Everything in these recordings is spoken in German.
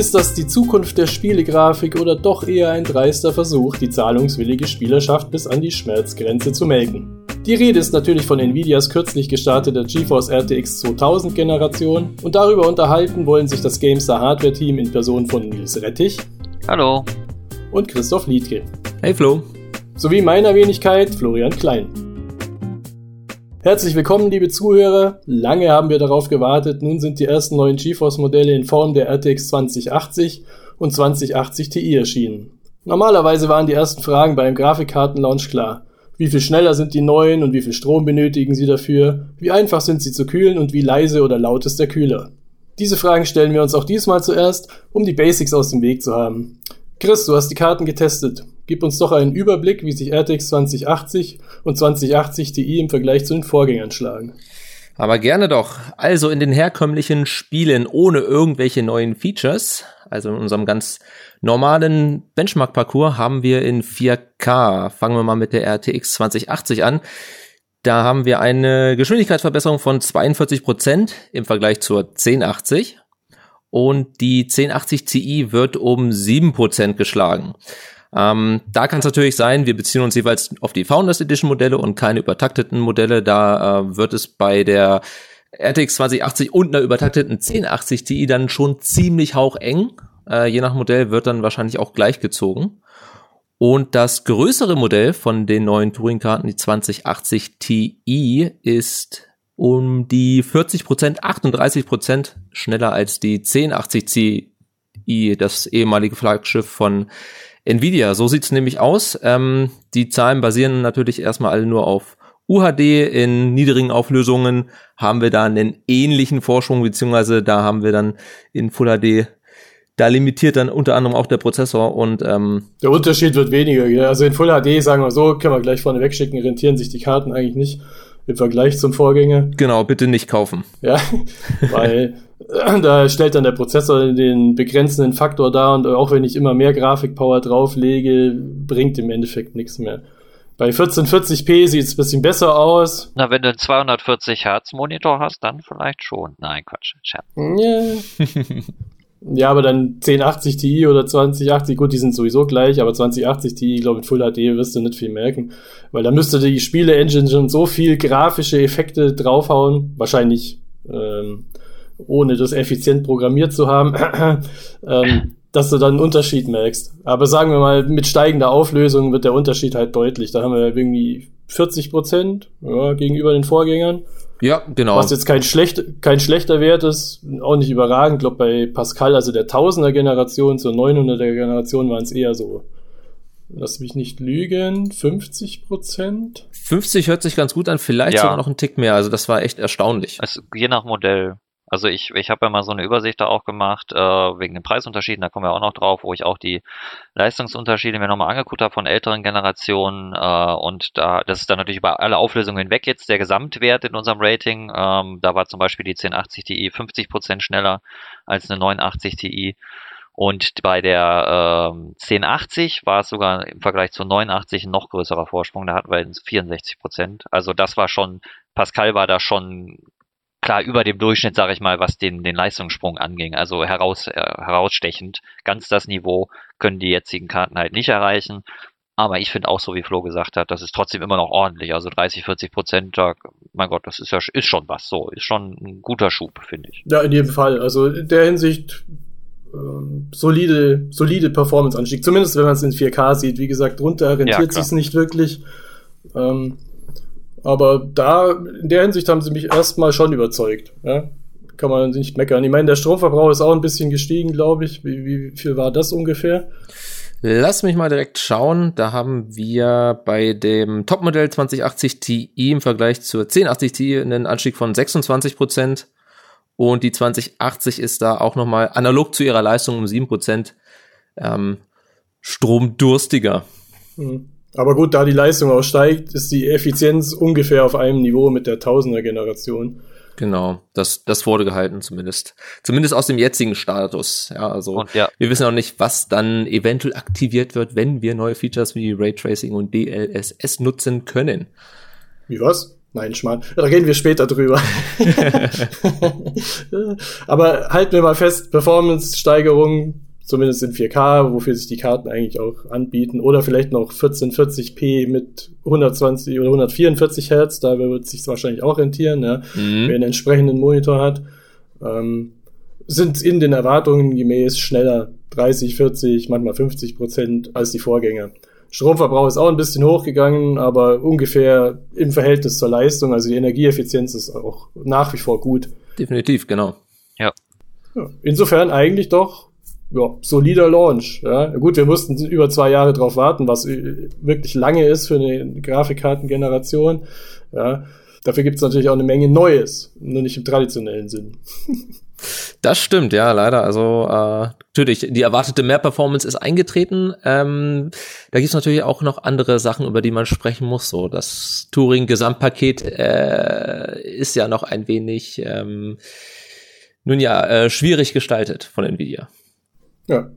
Ist das die Zukunft der Spielegrafik oder doch eher ein dreister Versuch, die zahlungswillige Spielerschaft bis an die Schmerzgrenze zu melken? Die Rede ist natürlich von Nvidias kürzlich gestarteter GeForce RTX 2000 Generation und darüber unterhalten wollen sich das GameStar Hardware Team in Person von Nils Rettich. Hallo. Und Christoph Liedke. Hey Flo. Sowie meiner Wenigkeit Florian Klein. Herzlich willkommen, liebe Zuhörer. Lange haben wir darauf gewartet. Nun sind die ersten neuen GeForce-Modelle in Form der RTX 2080 und 2080 Ti erschienen. Normalerweise waren die ersten Fragen beim Grafikkartenlaunch klar. Wie viel schneller sind die neuen und wie viel Strom benötigen sie dafür? Wie einfach sind sie zu kühlen und wie leise oder laut ist der Kühler? Diese Fragen stellen wir uns auch diesmal zuerst, um die Basics aus dem Weg zu haben. Chris, du hast die Karten getestet. Gib uns doch einen Überblick, wie sich RTX 2080 und 2080 Ti im Vergleich zu den Vorgängern schlagen. Aber gerne doch. Also in den herkömmlichen Spielen ohne irgendwelche neuen Features, also in unserem ganz normalen Benchmark-Parcours haben wir in 4K. Fangen wir mal mit der RTX 2080 an. Da haben wir eine Geschwindigkeitsverbesserung von 42 Prozent im Vergleich zur 1080 und die 1080 Ti wird um 7% geschlagen. Ähm, da kann es natürlich sein, wir beziehen uns jeweils auf die Founders Edition Modelle und keine übertakteten Modelle. Da äh, wird es bei der RTX 2080 und einer übertakteten 1080 Ti dann schon ziemlich haucheng. Äh, je nach Modell wird dann wahrscheinlich auch gleichgezogen. Und das größere Modell von den neuen Touring-Karten, die 2080 Ti, ist um die 40 Prozent, 38 Prozent schneller als die 1080 Ti, das ehemalige Flaggschiff von Nvidia. So sieht's nämlich aus. Ähm, die Zahlen basieren natürlich erstmal alle nur auf UHD in niedrigen Auflösungen haben wir da einen ähnlichen Vorsprung, beziehungsweise da haben wir dann in Full HD da limitiert dann unter anderem auch der Prozessor und ähm, der Unterschied wird weniger. Also in Full HD, sagen wir so, können wir gleich vorne wegschicken, rentieren sich die Karten eigentlich nicht im Vergleich zum Vorgänger. Genau, bitte nicht kaufen. Ja, weil da stellt dann der Prozessor den begrenzenden Faktor dar und auch wenn ich immer mehr Grafikpower drauflege, bringt im Endeffekt nichts mehr. Bei 1440p sieht es ein bisschen besser aus. Na, wenn du einen 240 Hertz Monitor hast, dann vielleicht schon. Nein, Quatsch. Scherz. Ja. Ja, aber dann 1080 Ti oder 2080, gut, die sind sowieso gleich, aber 2080 Ti, ich glaube, in Full HD wirst du nicht viel merken. Weil da müsste die Spiele-Engine schon so viel grafische Effekte draufhauen, wahrscheinlich ähm, ohne das effizient programmiert zu haben, ähm, dass du dann einen Unterschied merkst. Aber sagen wir mal, mit steigender Auflösung wird der Unterschied halt deutlich. Da haben wir irgendwie 40 Prozent ja, gegenüber den Vorgängern. Ja, genau. Was jetzt kein, schlecht, kein schlechter Wert ist, auch nicht überragend. Ich glaube, bei Pascal, also der 1000er Generation zur 900er Generation waren es eher so, lass mich nicht lügen, 50 Prozent. 50 hört sich ganz gut an, vielleicht ja. sogar noch ein Tick mehr. Also das war echt erstaunlich. Also je nach Modell. Also ich, ich habe ja mal so eine Übersicht da auch gemacht, äh, wegen den Preisunterschieden, da kommen wir auch noch drauf, wo ich auch die Leistungsunterschiede mir nochmal angeguckt habe von älteren Generationen äh, und da, das ist dann natürlich über alle Auflösungen hinweg jetzt der Gesamtwert in unserem Rating. Ähm, da war zum Beispiel die 1080 Ti 50% schneller als eine 89 Ti. Und bei der ähm, 1080 war es sogar im Vergleich zu 89 ein noch größerer Vorsprung. Da hatten wir 64 Prozent. Also das war schon, Pascal war da schon klar über dem Durchschnitt, sage ich mal, was den, den Leistungssprung anging. Also heraus, äh, herausstechend. Ganz das Niveau können die jetzigen Karten halt nicht erreichen. Aber ich finde auch so, wie Flo gesagt hat, das ist trotzdem immer noch ordentlich. Also 30, 40 Prozent, da, mein Gott, das ist ja ist schon was so. Ist schon ein guter Schub, finde ich. Ja, in jedem Fall. Also in der Hinsicht ähm, solide, solide Performance-Anstieg. Zumindest wenn man es in 4K sieht. Wie gesagt, drunter rentiert ja, sich nicht wirklich. Ähm, aber da, in der Hinsicht haben sie mich erstmal schon überzeugt. Ja? Kann man nicht meckern. Ich meine, der Stromverbrauch ist auch ein bisschen gestiegen, glaube ich. Wie, wie viel war das ungefähr? Lass mich mal direkt schauen. Da haben wir bei dem Topmodell 2080 Ti im Vergleich zur 1080 Ti einen Anstieg von 26 Prozent. Und die 2080 ist da auch nochmal analog zu ihrer Leistung um 7 Prozent ähm, stromdurstiger. Mhm. Aber gut, da die Leistung auch steigt, ist die Effizienz ungefähr auf einem Niveau mit der Tausender Generation. Genau, das, das wurde gehalten zumindest. Zumindest aus dem jetzigen Status. Ja, also und, ja. wir wissen auch nicht, was dann eventuell aktiviert wird, wenn wir neue Features wie Raytracing und DLSS nutzen können. Wie was? Nein, Schmarrn. Da reden wir später drüber. Aber halten wir mal fest, Performance-Steigerung, zumindest in 4K, wofür sich die Karten eigentlich auch anbieten. Oder vielleicht noch 1440p mit 120 oder 144 Hertz, da wird sich wahrscheinlich auch rentieren, ja, mhm. wer einen entsprechenden Monitor hat. Ähm, sind in den Erwartungen gemäß schneller 30, 40, manchmal 50 Prozent als die Vorgänger. Stromverbrauch ist auch ein bisschen hochgegangen, aber ungefähr im Verhältnis zur Leistung. Also die Energieeffizienz ist auch nach wie vor gut. Definitiv, genau. Ja. ja insofern eigentlich doch ja, solider Launch. Ja. Gut, wir mussten über zwei Jahre drauf warten, was wirklich lange ist für eine Grafikkartengeneration. Ja. Dafür gibt es natürlich auch eine Menge Neues, nur nicht im traditionellen Sinn. Das stimmt, ja, leider. Also äh, natürlich, die erwartete Mehr-Performance ist eingetreten. Ähm, da gibt es natürlich auch noch andere Sachen, über die man sprechen muss. So, das Touring-Gesamtpaket äh, ist ja noch ein wenig, ähm, nun ja, äh, schwierig gestaltet von Nvidia. Ja.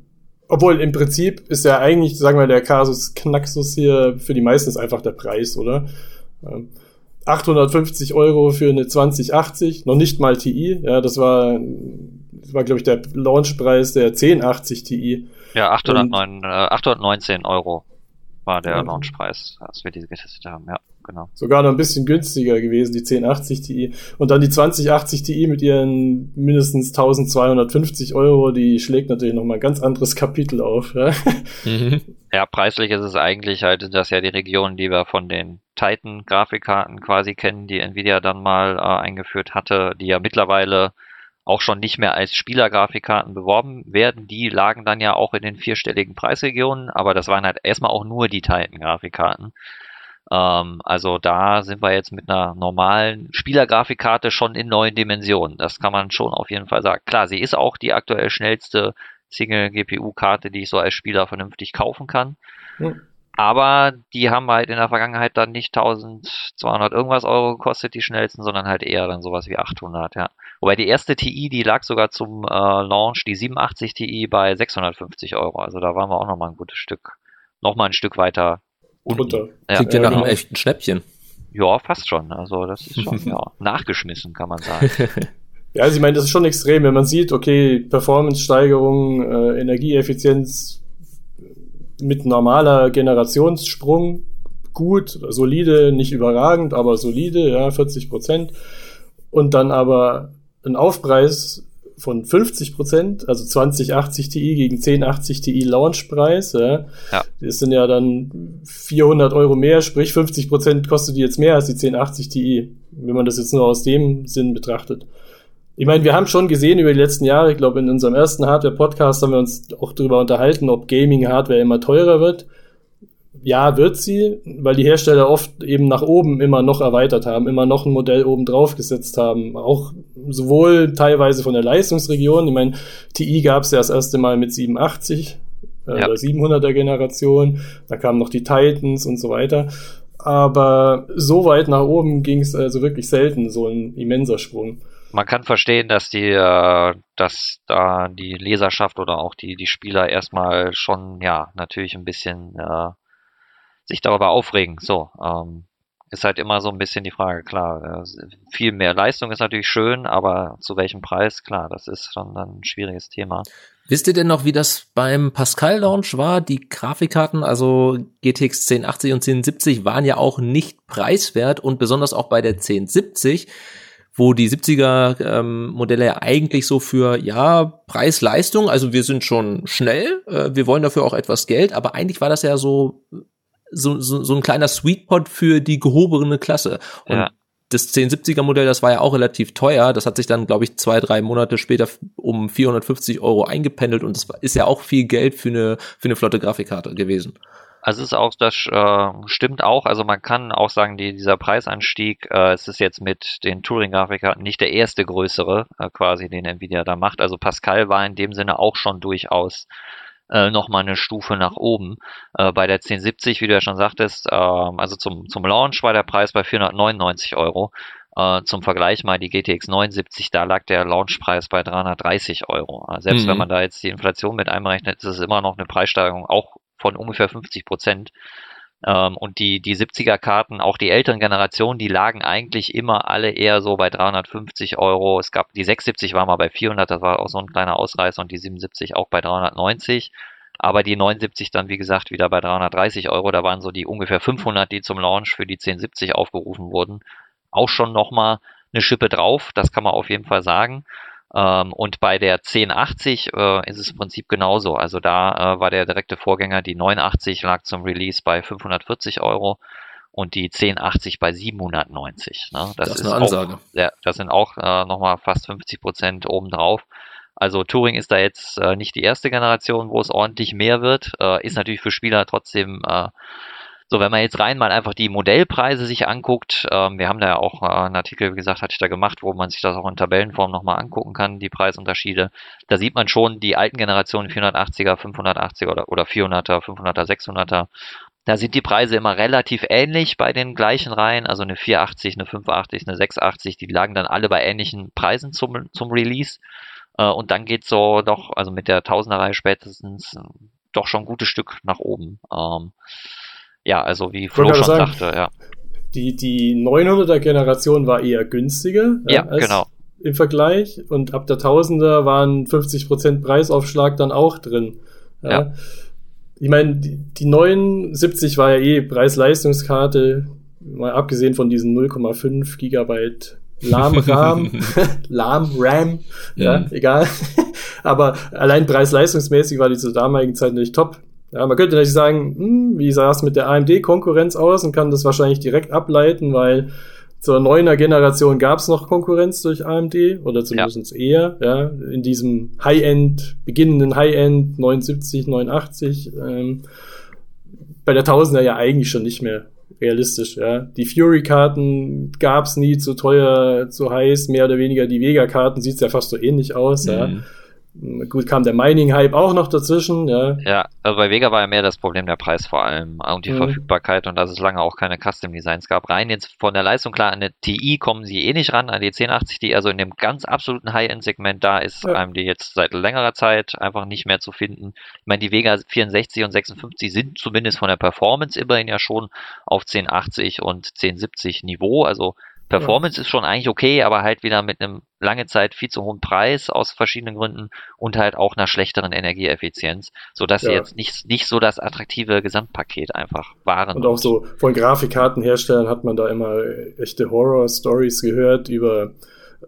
Obwohl im Prinzip ist ja eigentlich, sagen wir, der Kasus Knaxus hier für die meisten ist einfach der Preis, oder? Ähm, 850 Euro für eine 2080, noch nicht mal TI. Ja, das war, das war glaube ich der Launchpreis der 1080 Ti. Ja, 809, äh, 819 Euro war der ja. Launchpreis, als wir diese getestet haben. Ja genau. Sogar noch ein bisschen günstiger gewesen, die 1080 Ti. Und dann die 2080 Ti mit ihren mindestens 1250 Euro, die schlägt natürlich nochmal ein ganz anderes Kapitel auf. Ja? Mhm. ja, preislich ist es eigentlich halt, das ja die Region, die wir von den Titan-Grafikkarten quasi kennen, die Nvidia dann mal äh, eingeführt hatte, die ja mittlerweile auch schon nicht mehr als Spielergrafikkarten beworben werden. Die lagen dann ja auch in den vierstelligen Preisregionen, aber das waren halt erstmal auch nur die Titan-Grafikkarten. Ähm, also da sind wir jetzt mit einer normalen Spielergrafikkarte schon in neuen Dimensionen. Das kann man schon auf jeden Fall sagen. Klar, sie ist auch die aktuell schnellste Single-GPU-Karte, die ich so als Spieler vernünftig kaufen kann. Hm. Aber die haben halt in der Vergangenheit dann nicht 1200 irgendwas Euro gekostet, die schnellsten, sondern halt eher dann sowas wie 800, ja. Wobei die erste TI, die lag sogar zum äh, Launch, die 87 Ti bei 650 Euro. Also da waren wir auch nochmal ein gutes Stück, nochmal ein Stück weiter runter. Ja. Klingt ja, nach einem echten Schnäppchen. Ja, fast schon. Also das ist schon ja, nachgeschmissen, kann man sagen. ja, also ich meine, das ist schon extrem, wenn man sieht, okay, Performance-Steigerung, äh, Energieeffizienz mit normaler Generationssprung gut, solide, nicht überragend, aber solide, ja, 40 Prozent. Und dann aber ein Aufpreis von 50 Prozent, also 2080 Ti gegen 1080 Ti Launchpreis. Ja. ja. Das sind ja dann 400 Euro mehr, sprich 50 Prozent kostet die jetzt mehr als die 1080 Ti, wenn man das jetzt nur aus dem Sinn betrachtet. Ich meine, wir haben schon gesehen über die letzten Jahre, ich glaube in unserem ersten Hardware-Podcast haben wir uns auch darüber unterhalten, ob Gaming-Hardware immer teurer wird ja, wird sie, weil die Hersteller oft eben nach oben immer noch erweitert haben, immer noch ein Modell oben drauf gesetzt haben. Auch sowohl teilweise von der Leistungsregion, ich meine, TI gab es ja das erste Mal mit 87 äh, ja. 700er Generation, da kamen noch die Titans und so weiter. Aber so weit nach oben ging es also wirklich selten, so ein immenser Sprung man kann verstehen, dass die, äh, dass da die Leserschaft oder auch die, die Spieler erstmal schon, ja, natürlich ein bisschen äh, sich darüber aufregen. So, ähm, ist halt immer so ein bisschen die Frage, klar, äh, viel mehr Leistung ist natürlich schön, aber zu welchem Preis, klar, das ist schon dann ein schwieriges Thema. Wisst ihr denn noch, wie das beim Pascal Launch war? Die Grafikkarten, also GTX 1080 und 1070 waren ja auch nicht preiswert und besonders auch bei der 1070 wo die 70er ähm, Modelle ja eigentlich so für ja Preis-Leistung, also wir sind schon schnell, äh, wir wollen dafür auch etwas Geld, aber eigentlich war das ja so so, so, so ein kleiner Sweetpot für die gehobene Klasse. Und ja. das 1070er Modell, das war ja auch relativ teuer. Das hat sich dann, glaube ich, zwei, drei Monate später um 450 Euro eingependelt und das ist ja auch viel Geld für eine, für eine flotte Grafikkarte gewesen. Also es ist auch, das äh, stimmt auch. Also man kann auch sagen, die, dieser Preisanstieg, äh, es ist jetzt mit den Touring-Grafikkarten nicht der erste größere, äh, quasi, den Nvidia da macht. Also Pascal war in dem Sinne auch schon durchaus äh, nochmal eine Stufe nach oben. Äh, bei der 1070, wie du ja schon sagtest, äh, also zum, zum Launch war der Preis bei 499 Euro. Äh, zum Vergleich mal die GTX 79, da lag der Launchpreis bei 330 Euro. Also selbst mhm. wenn man da jetzt die Inflation mit einberechnet, ist es immer noch eine Preissteigerung auch von ungefähr 50 Prozent. Ähm, und die, die 70er Karten, auch die älteren Generationen, die lagen eigentlich immer alle eher so bei 350 Euro. Es gab, die 670 war mal bei 400, das war auch so ein kleiner Ausreißer und die 77 auch bei 390. Aber die 79 dann, wie gesagt, wieder bei 330 Euro. Da waren so die ungefähr 500, die zum Launch für die 1070 aufgerufen wurden. Auch schon nochmal eine Schippe drauf, das kann man auf jeden Fall sagen. Ähm, und bei der 1080 äh, ist es im Prinzip genauso. Also da äh, war der direkte Vorgänger, die 980 lag zum Release bei 540 Euro und die 1080 bei 790. Ne? Das, das, ist eine Ansage. Auch, ja, das sind auch äh, nochmal fast 50 Prozent obendrauf. Also Touring ist da jetzt äh, nicht die erste Generation, wo es ordentlich mehr wird. Äh, ist natürlich für Spieler trotzdem äh, so, wenn man jetzt rein mal einfach die Modellpreise sich anguckt, ähm, wir haben da ja auch äh, einen Artikel, wie gesagt, hatte ich da gemacht, wo man sich das auch in Tabellenform nochmal angucken kann, die Preisunterschiede. Da sieht man schon die alten Generationen 480er, 580er oder, oder 400er, 500er, 600er. Da sind die Preise immer relativ ähnlich bei den gleichen Reihen, also eine 480, eine 580, eine 680, die lagen dann alle bei ähnlichen Preisen zum, zum Release. Äh, und dann geht so doch, also mit der Tausender-Reihe spätestens, doch schon ein gutes Stück nach oben. Ähm, ja, also wie Flo schon sagen, sagte, ja. Die, die 900er Generation war eher günstiger. Ja, ja genau. Im Vergleich. Und ab der 1000er waren 50% Preisaufschlag dann auch drin. Ja. ja. Ich meine, die, die 79 war ja eh Preis-Leistungskarte, mal abgesehen von diesen 0,5 Gigabyte LAM-RAM, LAM-RAM, ja, mhm. egal. Aber allein preis-leistungsmäßig war die zur damaligen Zeit nicht top. Ja, man könnte natürlich sagen, hm, wie sah es mit der AMD-Konkurrenz aus und kann das wahrscheinlich direkt ableiten, weil zur neuner Generation gab es noch Konkurrenz durch AMD oder zumindest ja. eher, ja, in diesem High-End, beginnenden High-End 79, 89, ähm, bei der Tausender ja eigentlich schon nicht mehr realistisch, ja. Die Fury-Karten gab's nie zu teuer, zu heiß, mehr oder weniger. Die Vega-Karten sieht's ja fast so ähnlich aus, mhm. ja. Gut, kam der Mining-Hype auch noch dazwischen, ja. Ja, also bei Vega war ja mehr das Problem der Preis vor allem und die mhm. Verfügbarkeit und dass es lange auch keine Custom-Designs gab. Rein jetzt von der Leistung, klar, an eine TI kommen sie eh nicht ran, an die 1080, die also in dem ganz absoluten High-End-Segment da ist, ja. AMD jetzt seit längerer Zeit einfach nicht mehr zu finden. Ich meine, die Vega 64 und 56 sind zumindest von der Performance immerhin ja schon auf 1080 und 1070 Niveau, also Performance ja. ist schon eigentlich okay, aber halt wieder mit einem lange Zeit viel zu hohen Preis aus verschiedenen Gründen und halt auch einer schlechteren Energieeffizienz, sodass ja. sie jetzt nicht, nicht so das attraktive Gesamtpaket einfach waren. Und auch so von Grafikkartenherstellern hat man da immer echte Horror-Stories gehört über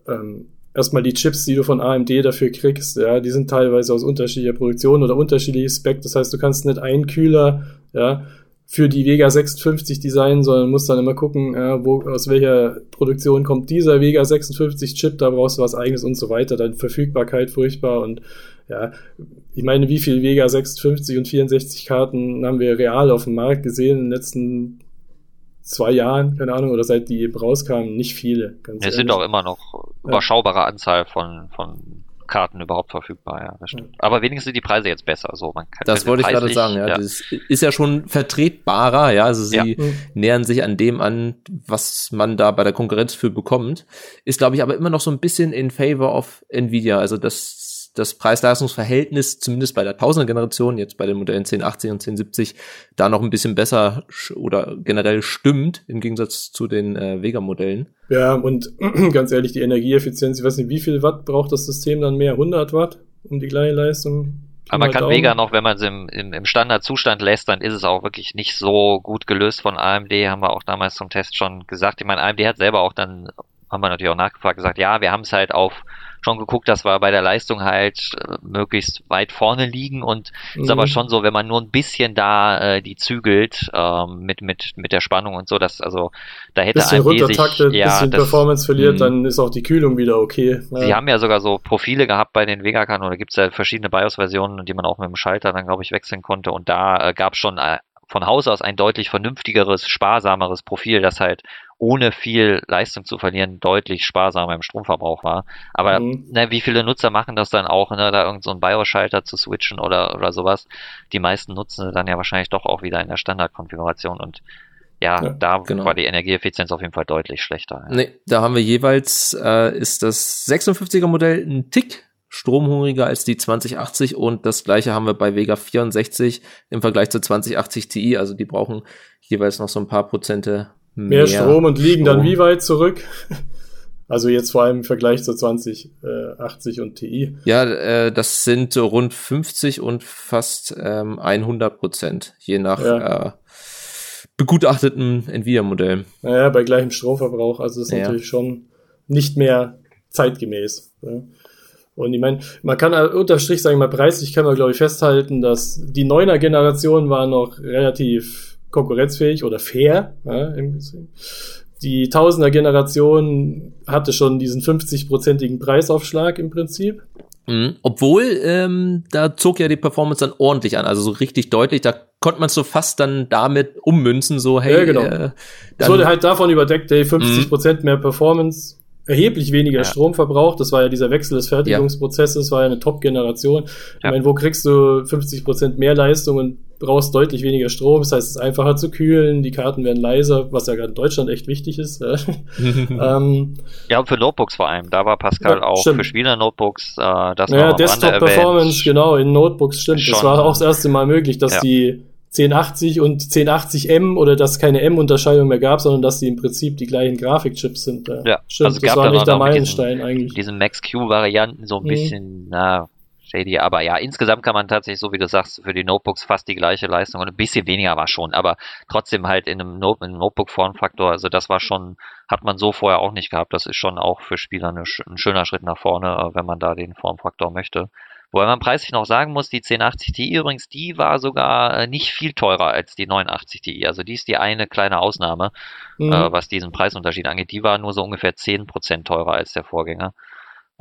ähm, erstmal die Chips, die du von AMD dafür kriegst, ja, die sind teilweise aus unterschiedlicher Produktion oder unterschiedliche Spec. Das heißt, du kannst nicht einen Kühler, ja, für die Vega 56 designen, sondern musst dann immer gucken, äh, wo, aus welcher Produktion kommt dieser Vega 56 Chip, da brauchst du was eigenes und so weiter. Dann Verfügbarkeit furchtbar und ja, ich meine, wie viel Vega 56 und 64 Karten haben wir real auf dem Markt gesehen in den letzten zwei Jahren, keine Ahnung, oder seit die eben rauskamen, nicht viele. es sind auch immer noch überschaubare Anzahl von, von Karten überhaupt verfügbar, ja, das stimmt. Aber wenigstens sind die Preise jetzt besser. So, man kann das wollte ich gerade sagen, ja, ja. Das ist ja schon vertretbarer, ja. Also sie ja. nähern sich an dem an, was man da bei der Konkurrenz für bekommt. Ist, glaube ich, aber immer noch so ein bisschen in favor of Nvidia. Also das das Preis-Leistungs-Verhältnis, zumindest bei der Tausender-Generation, jetzt bei den Modellen 1080 und 1070, da noch ein bisschen besser oder generell stimmt, im Gegensatz zu den äh, Vega-Modellen. Ja, und ganz ehrlich, die Energieeffizienz, ich weiß nicht, wie viel Watt braucht das System dann mehr? 100 Watt um die gleiche Leistung? Aber man kann Daumen. Vega noch, wenn man es im, im, im Standardzustand lässt, dann ist es auch wirklich nicht so gut gelöst von AMD, haben wir auch damals zum Test schon gesagt. Ich meine, AMD hat selber auch dann, haben wir natürlich auch nachgefragt, gesagt, ja, wir haben es halt auf schon geguckt, dass wir bei der Leistung halt äh, möglichst weit vorne liegen und mhm. ist aber mhm. schon so, wenn man nur ein bisschen da äh, die zügelt ähm, mit mit mit der Spannung und so, dass also da hätte bisschen AMD runtertaktet, sich, ja, bisschen das, Performance verliert, mh. dann ist auch die Kühlung wieder okay. Ja. Sie haben ja sogar so Profile gehabt bei den Vega-Karten oder gibt es ja verschiedene BIOS-Versionen, die man auch mit dem Schalter dann glaube ich wechseln konnte und da äh, gab es schon äh, von Haus aus ein deutlich vernünftigeres, sparsameres Profil, das halt ohne viel Leistung zu verlieren deutlich sparsamer im Stromverbrauch war. Aber mhm. ne, wie viele Nutzer machen das dann auch, ne, da irgendeinen so BIOS-Schalter zu switchen oder, oder sowas? Die meisten nutzen dann ja wahrscheinlich doch auch wieder in der Standardkonfiguration und ja, ja da genau. war die Energieeffizienz auf jeden Fall deutlich schlechter. Ja. Nee, da haben wir jeweils, äh, ist das 56er Modell ein Tick stromhungriger als die 2080 und das gleiche haben wir bei Vega 64 im Vergleich zur 2080 Ti. Also die brauchen jeweils noch so ein paar Prozente mehr, mehr Strom und liegen Strom. dann wie weit zurück? Also jetzt vor allem im Vergleich zur 2080 und Ti. Ja, äh, das sind rund 50 und fast ähm, 100 Prozent, je nach ja. äh, begutachteten Nvidia-Modell. Naja, bei gleichem Stromverbrauch. Also das ist ja. natürlich schon nicht mehr zeitgemäß. Ja. Und ich meine, man kann unterstrich sagen, mal preislich kann man glaube ich festhalten, dass die 9er Generation war noch relativ konkurrenzfähig oder fair. Ja, die Tausender Generation hatte schon diesen 50-prozentigen Preisaufschlag im Prinzip. Mhm. Obwohl, ähm, da zog ja die Performance dann ordentlich an, also so richtig deutlich, da konnte man so fast dann damit ummünzen, so hey. Ja, genau. Äh, es wurde halt davon überdeckt, hey, 50 Prozent mehr Performance, erheblich weniger ja. Strom verbraucht. Das war ja dieser Wechsel des Fertigungsprozesses, das war ja eine Top-Generation. Ich ja. meine, wo kriegst du 50 Prozent mehr Leistung und brauchst deutlich weniger Strom? Das heißt, es ist einfacher zu kühlen, die Karten werden leiser, was ja gerade in Deutschland echt wichtig ist. ähm, ja, und für Notebooks vor allem. Da war Pascal ja, auch stimmt. für Spieler-Notebooks. Äh, das ja, Desktop-Performance, genau, in Notebooks stimmt. Schon. Das war auch das erste Mal möglich, dass die 1080 und 1080M oder dass keine M-Unterscheidung mehr gab, sondern dass sie im Prinzip die gleichen Grafikchips sind. Ja, stimmt, also das war nicht der Meilenstein diesen, eigentlich. Diese Max-Q-Varianten so ein mhm. bisschen, na, shady, aber ja, insgesamt kann man tatsächlich, so wie du sagst, für die Notebooks fast die gleiche Leistung und ein bisschen weniger war schon, aber trotzdem halt in einem, Not einem Notebook-Formfaktor, also das war schon, hat man so vorher auch nicht gehabt, das ist schon auch für Spieler eine, ein schöner Schritt nach vorne, wenn man da den Formfaktor möchte. Wobei man preislich noch sagen muss, die 1080 Ti übrigens, die war sogar äh, nicht viel teurer als die 89 Ti. Also die ist die eine kleine Ausnahme, mhm. äh, was diesen Preisunterschied angeht. Die war nur so ungefähr 10% teurer als der Vorgänger.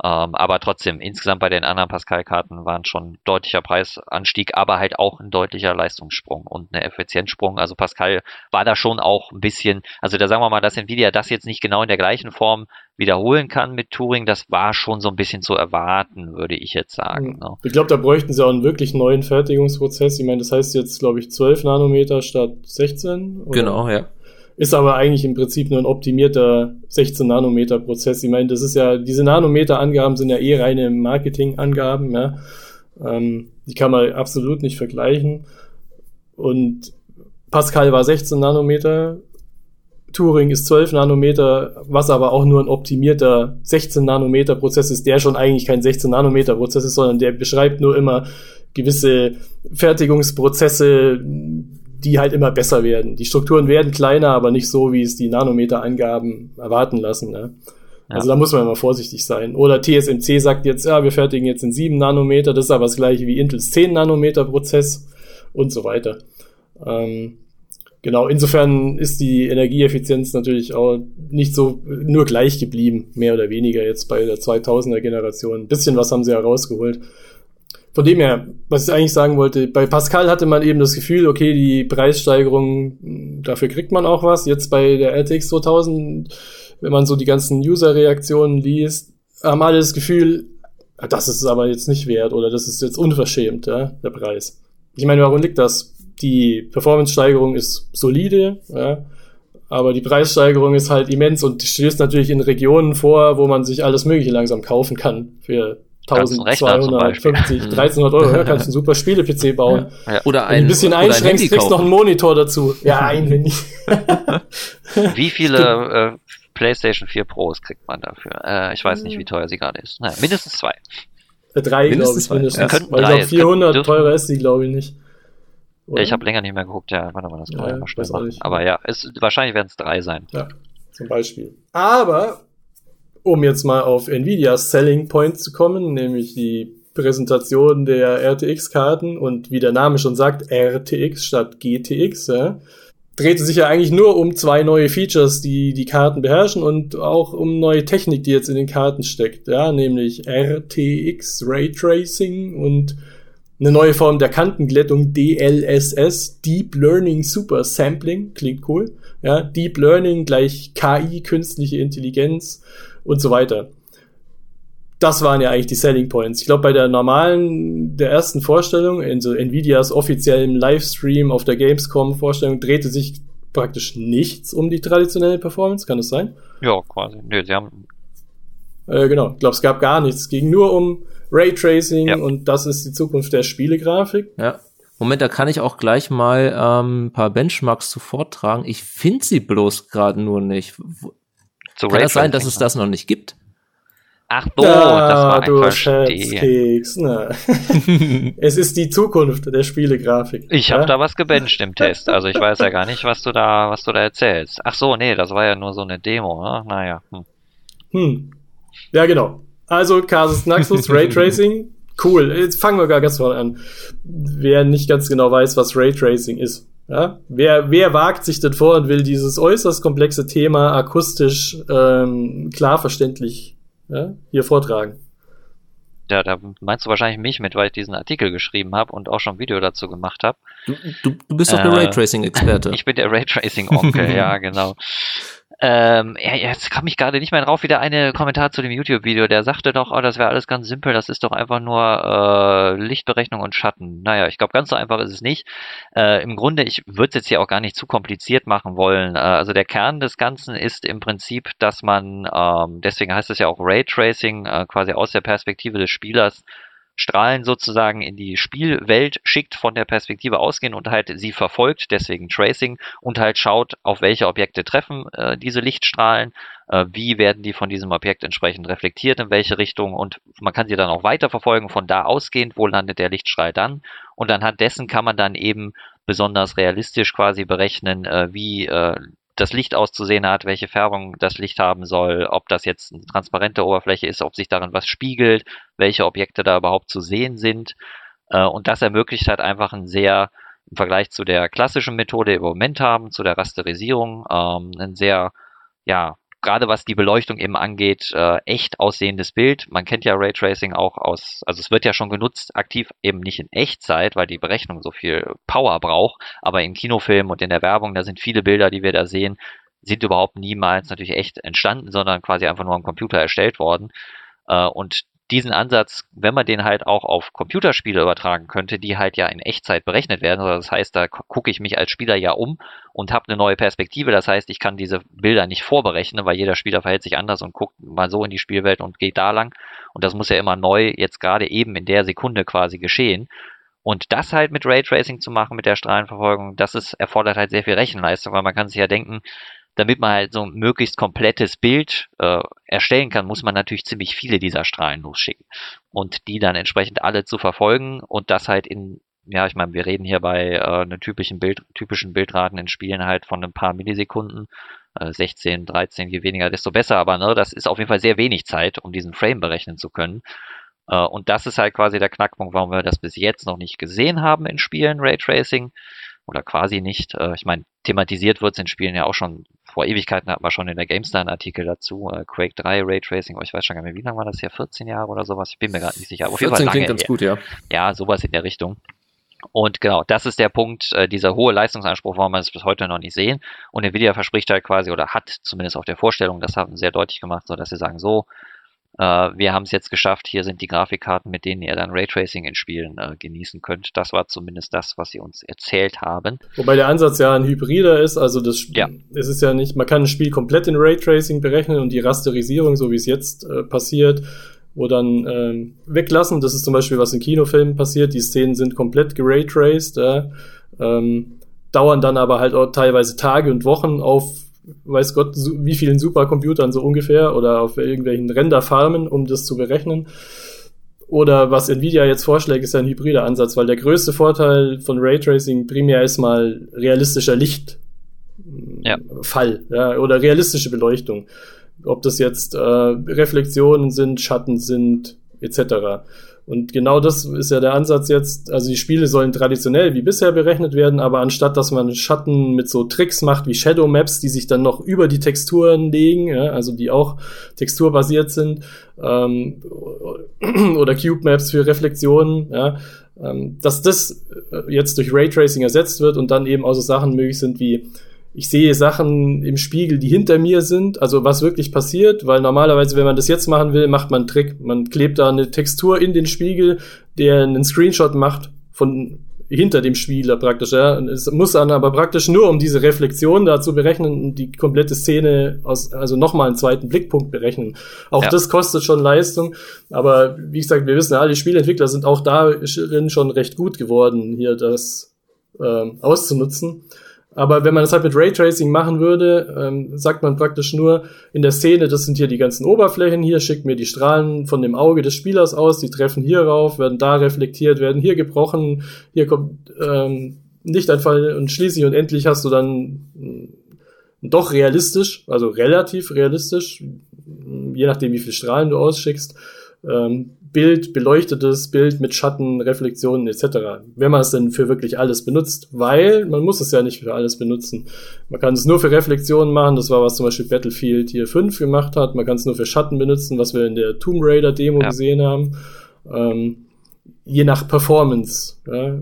Ähm, aber trotzdem, insgesamt bei den anderen Pascal-Karten waren schon deutlicher Preisanstieg, aber halt auch ein deutlicher Leistungssprung und eine Effizienzsprung. Also Pascal war da schon auch ein bisschen, also da sagen wir mal, dass Nvidia das jetzt nicht genau in der gleichen Form wiederholen kann mit Turing, das war schon so ein bisschen zu erwarten, würde ich jetzt sagen. Ne? Ich glaube, da bräuchten sie auch einen wirklich neuen Fertigungsprozess. Ich meine, das heißt jetzt, glaube ich, 12 Nanometer statt 16. Oder? Genau, ja. Ist aber eigentlich im Prinzip nur ein optimierter 16 Nanometer Prozess. Ich meine, das ist ja, diese Nanometer-Angaben sind ja eh reine Marketing-Angaben, ja. Ähm, die kann man absolut nicht vergleichen. Und Pascal war 16 Nanometer, Turing ist 12 Nanometer, was aber auch nur ein optimierter 16 Nanometer Prozess ist, der schon eigentlich kein 16 Nanometer Prozess ist, sondern der beschreibt nur immer gewisse Fertigungsprozesse, die halt immer besser werden. Die Strukturen werden kleiner, aber nicht so, wie es die Nanometer-Angaben erwarten lassen. Ne? Ja. Also da muss man immer vorsichtig sein. Oder TSMC sagt jetzt, ja, wir fertigen jetzt in 7 Nanometer, das ist aber das gleiche wie Intels 10 Nanometer Prozess und so weiter. Ähm, genau, insofern ist die Energieeffizienz natürlich auch nicht so nur gleich geblieben, mehr oder weniger jetzt bei der 2000er Generation. Ein bisschen was haben sie herausgeholt von dem her, was ich eigentlich sagen wollte, bei Pascal hatte man eben das Gefühl, okay, die Preissteigerung, dafür kriegt man auch was. Jetzt bei der RTX 2000, wenn man so die ganzen User-Reaktionen liest, haben alle das Gefühl, das ist aber jetzt nicht wert oder das ist jetzt unverschämt, ja, der Preis. Ich meine, warum liegt das? Die Performance-Steigerung ist solide, ja, aber die Preissteigerung ist halt immens und stößt natürlich in Regionen vor, wo man sich alles Mögliche langsam kaufen kann für 1250, 1300 Euro, ja, kannst du einen super Spiele-PC bauen. Ja. Oder ein, ein bisschen einschränkst, ein kriegst noch einen Monitor dazu. Ja, ein Handy. Wie viele äh, PlayStation 4 Pros kriegt man dafür? Äh, ich weiß nicht, wie teuer sie gerade ist. Naja, mindestens zwei. Äh, drei, glaube ich, mindestens. Ja. Weil drei, ich glaube, 400 teurer ist sie, glaube ich, nicht. Ja, ich habe länger nicht mehr geguckt, ja, warte mal, das kann ja, mal schnell machen. Aber ja, es, wahrscheinlich werden es drei sein. Ja, zum Beispiel. Aber um jetzt mal auf Nvidias Selling Point zu kommen, nämlich die Präsentation der RTX-Karten und wie der Name schon sagt, RTX statt GTX, ja, drehte sich ja eigentlich nur um zwei neue Features, die die Karten beherrschen und auch um neue Technik, die jetzt in den Karten steckt, ja, nämlich RTX Raytracing und eine neue Form der Kantenglättung DLSS, Deep Learning Super Sampling, klingt cool, ja, Deep Learning gleich KI, künstliche Intelligenz und so weiter. Das waren ja eigentlich die Selling Points. Ich glaube, bei der normalen, der ersten Vorstellung, in so Nvidias offiziellen Livestream auf der Gamescom-Vorstellung, drehte sich praktisch nichts um die traditionelle Performance. Kann das sein? Ja, quasi. Nö, sie haben. Äh, genau, ich glaube, es gab gar nichts. Es ging nur um Raytracing ja. und das ist die Zukunft der Spielegrafik. Ja. Moment, da kann ich auch gleich mal ähm, ein paar Benchmarks zu vortragen. Ich finde sie bloß gerade nur nicht. Zu kann das sein, dass es das noch nicht gibt? Ach so, ja, das war du Scherzkeks. Ne. es ist die Zukunft der Spielegrafik. Ich ja? habe da was gebencht im Test. Also ich weiß ja gar nicht, was du da, was du da erzählst. Ach so, nee, das war ja nur so eine Demo. Ne? Naja. Hm. hm. Ja, genau. Also Casus Naxus Raytracing. Cool. Jetzt fangen wir gar ganz vorne an. Wer nicht ganz genau weiß, was Raytracing ist. Ja? Wer, wer wagt sich denn vor und will dieses äußerst komplexe Thema akustisch ähm, klar verständlich ja, hier vortragen? Ja, da meinst du wahrscheinlich mich mit, weil ich diesen Artikel geschrieben habe und auch schon ein Video dazu gemacht habe. Du, du, du bist doch der äh, Raytracing-Experte. Ich bin der Raytracing-Onkel, ja, genau. Ähm, ja, jetzt kam ich gerade nicht mehr drauf, wieder eine Kommentar zu dem YouTube-Video, der sagte doch, oh, das wäre alles ganz simpel, das ist doch einfach nur äh, Lichtberechnung und Schatten. Naja, ich glaube, ganz so einfach ist es nicht. Äh, Im Grunde, ich würde es jetzt hier auch gar nicht zu kompliziert machen wollen. Äh, also der Kern des Ganzen ist im Prinzip, dass man, ähm, deswegen heißt es ja auch Raytracing, äh, quasi aus der Perspektive des Spielers Strahlen sozusagen in die Spielwelt schickt, von der Perspektive ausgehen und halt sie verfolgt, deswegen Tracing, und halt schaut, auf welche Objekte treffen äh, diese Lichtstrahlen, äh, wie werden die von diesem Objekt entsprechend reflektiert, in welche Richtung und man kann sie dann auch weiter verfolgen, von da ausgehend, wo landet der Lichtstrahl dann? Und anhand dessen kann man dann eben besonders realistisch quasi berechnen, äh, wie äh, das Licht auszusehen hat, welche Färbung das Licht haben soll, ob das jetzt eine transparente Oberfläche ist, ob sich darin was spiegelt, welche Objekte da überhaupt zu sehen sind. Äh, und das ermöglicht halt einfach ein sehr, im Vergleich zu der klassischen Methode, die wir im Moment haben, zu der Rasterisierung, ähm, ein sehr, ja, gerade was die Beleuchtung eben angeht, äh, echt aussehendes Bild. Man kennt ja Raytracing auch aus, also es wird ja schon genutzt, aktiv eben nicht in Echtzeit, weil die Berechnung so viel Power braucht, aber in Kinofilmen und in der Werbung, da sind viele Bilder, die wir da sehen, sind überhaupt niemals natürlich echt entstanden, sondern quasi einfach nur am Computer erstellt worden. Äh, und diesen Ansatz, wenn man den halt auch auf Computerspiele übertragen könnte, die halt ja in Echtzeit berechnet werden, das heißt, da gucke ich mich als Spieler ja um und habe eine neue Perspektive. Das heißt, ich kann diese Bilder nicht vorberechnen, weil jeder Spieler verhält sich anders und guckt mal so in die Spielwelt und geht da lang. Und das muss ja immer neu jetzt gerade eben in der Sekunde quasi geschehen. Und das halt mit Raytracing zu machen, mit der Strahlenverfolgung, das ist, erfordert halt sehr viel Rechenleistung, weil man kann sich ja denken, damit man halt so ein möglichst komplettes Bild äh, erstellen kann, muss man natürlich ziemlich viele dieser Strahlen losschicken und die dann entsprechend alle zu verfolgen und das halt in ja, ich meine, wir reden hier bei äh, einer typischen Bild, typischen Bildraten in Spielen halt von ein paar Millisekunden, äh, 16, 13, je weniger, desto besser, aber ne, das ist auf jeden Fall sehr wenig Zeit, um diesen Frame berechnen zu können. Äh, und das ist halt quasi der Knackpunkt, warum wir das bis jetzt noch nicht gesehen haben in Spielen, Raytracing oder quasi nicht. Äh, ich meine, thematisiert wird es in Spielen ja auch schon vor Ewigkeiten, hatten wir schon in der GameStar einen Artikel dazu. Äh, Quake 3 Raytracing, oh, ich weiß schon gar nicht mehr, wie lange war das hier? 14 Jahre oder sowas? Ich bin mir gerade nicht sicher. Aber auf jeden Fall lange klingt ganz gut, ja. Ja, sowas in der Richtung. Und genau, das ist der Punkt, äh, dieser hohe Leistungsanspruch, warum wir es bis heute noch nicht sehen. Und Nvidia verspricht halt quasi oder hat zumindest auf der Vorstellung, das haben sie sehr deutlich gemacht, so dass sie sagen, so, wir haben es jetzt geschafft, hier sind die Grafikkarten, mit denen ihr dann Raytracing in Spielen äh, genießen könnt. Das war zumindest das, was sie uns erzählt haben. Wobei der Ansatz ja ein Hybrider ist, also das ja. es ist ja nicht, man kann ein Spiel komplett in Raytracing berechnen und die Rasterisierung, so wie es jetzt äh, passiert, wo dann ähm, weglassen. Das ist zum Beispiel, was in Kinofilmen passiert. Die Szenen sind komplett geraytraced, äh, ähm, dauern dann aber halt auch teilweise Tage und Wochen auf weiß Gott, wie vielen Supercomputern so ungefähr oder auf irgendwelchen Renderfarmen, um das zu berechnen. Oder was Nvidia jetzt vorschlägt, ist ein hybrider Ansatz, weil der größte Vorteil von Raytracing primär ist mal realistischer Lichtfall ja. ja, oder realistische Beleuchtung. Ob das jetzt äh, Reflexionen sind, Schatten sind, etc. Und genau das ist ja der Ansatz jetzt. Also die Spiele sollen traditionell wie bisher berechnet werden, aber anstatt dass man Schatten mit so Tricks macht wie Shadow Maps, die sich dann noch über die Texturen legen, ja, also die auch texturbasiert sind, ähm, oder Cube Maps für Reflexionen, ja, ähm, dass das jetzt durch Raytracing ersetzt wird und dann eben auch so Sachen möglich sind wie ich sehe Sachen im Spiegel, die hinter mir sind, also was wirklich passiert, weil normalerweise, wenn man das jetzt machen will, macht man einen Trick. Man klebt da eine Textur in den Spiegel, der einen Screenshot macht von hinter dem Spieler praktisch. Ja. Und es muss dann aber praktisch nur, um diese Reflexion da zu berechnen, die komplette Szene aus, also nochmal einen zweiten Blickpunkt berechnen. Auch ja. das kostet schon Leistung. Aber wie gesagt, wir wissen ja, alle Spieleentwickler sind auch darin schon recht gut geworden, hier das äh, auszunutzen. Aber wenn man das halt mit Raytracing machen würde, ähm, sagt man praktisch nur in der Szene, das sind hier die ganzen Oberflächen, hier schickt mir die Strahlen von dem Auge des Spielers aus, die treffen hier rauf, werden da reflektiert, werden hier gebrochen, hier kommt ähm, Lichteinfall und schließlich und endlich hast du dann äh, doch realistisch, also relativ realistisch, je nachdem wie viel Strahlen du ausschickst, ähm, Bild, beleuchtetes Bild mit Schatten, Reflexionen etc. Wenn man es denn für wirklich alles benutzt, weil man muss es ja nicht für alles benutzen. Man kann es nur für Reflexionen machen, das war was zum Beispiel Battlefield hier 5 gemacht hat. Man kann es nur für Schatten benutzen, was wir in der Tomb Raider Demo ja. gesehen haben. Ähm, je nach Performance, ja,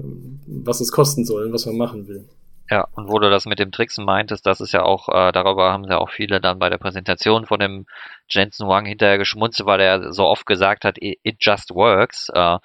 was es kosten soll und was man machen will. Ja, und wo du das mit dem Tricksen meintest, das ist ja auch, äh, darüber haben ja auch viele dann bei der Präsentation von dem Jensen Wang hinterher geschmunzelt, weil er so oft gesagt hat, it just works. Äh,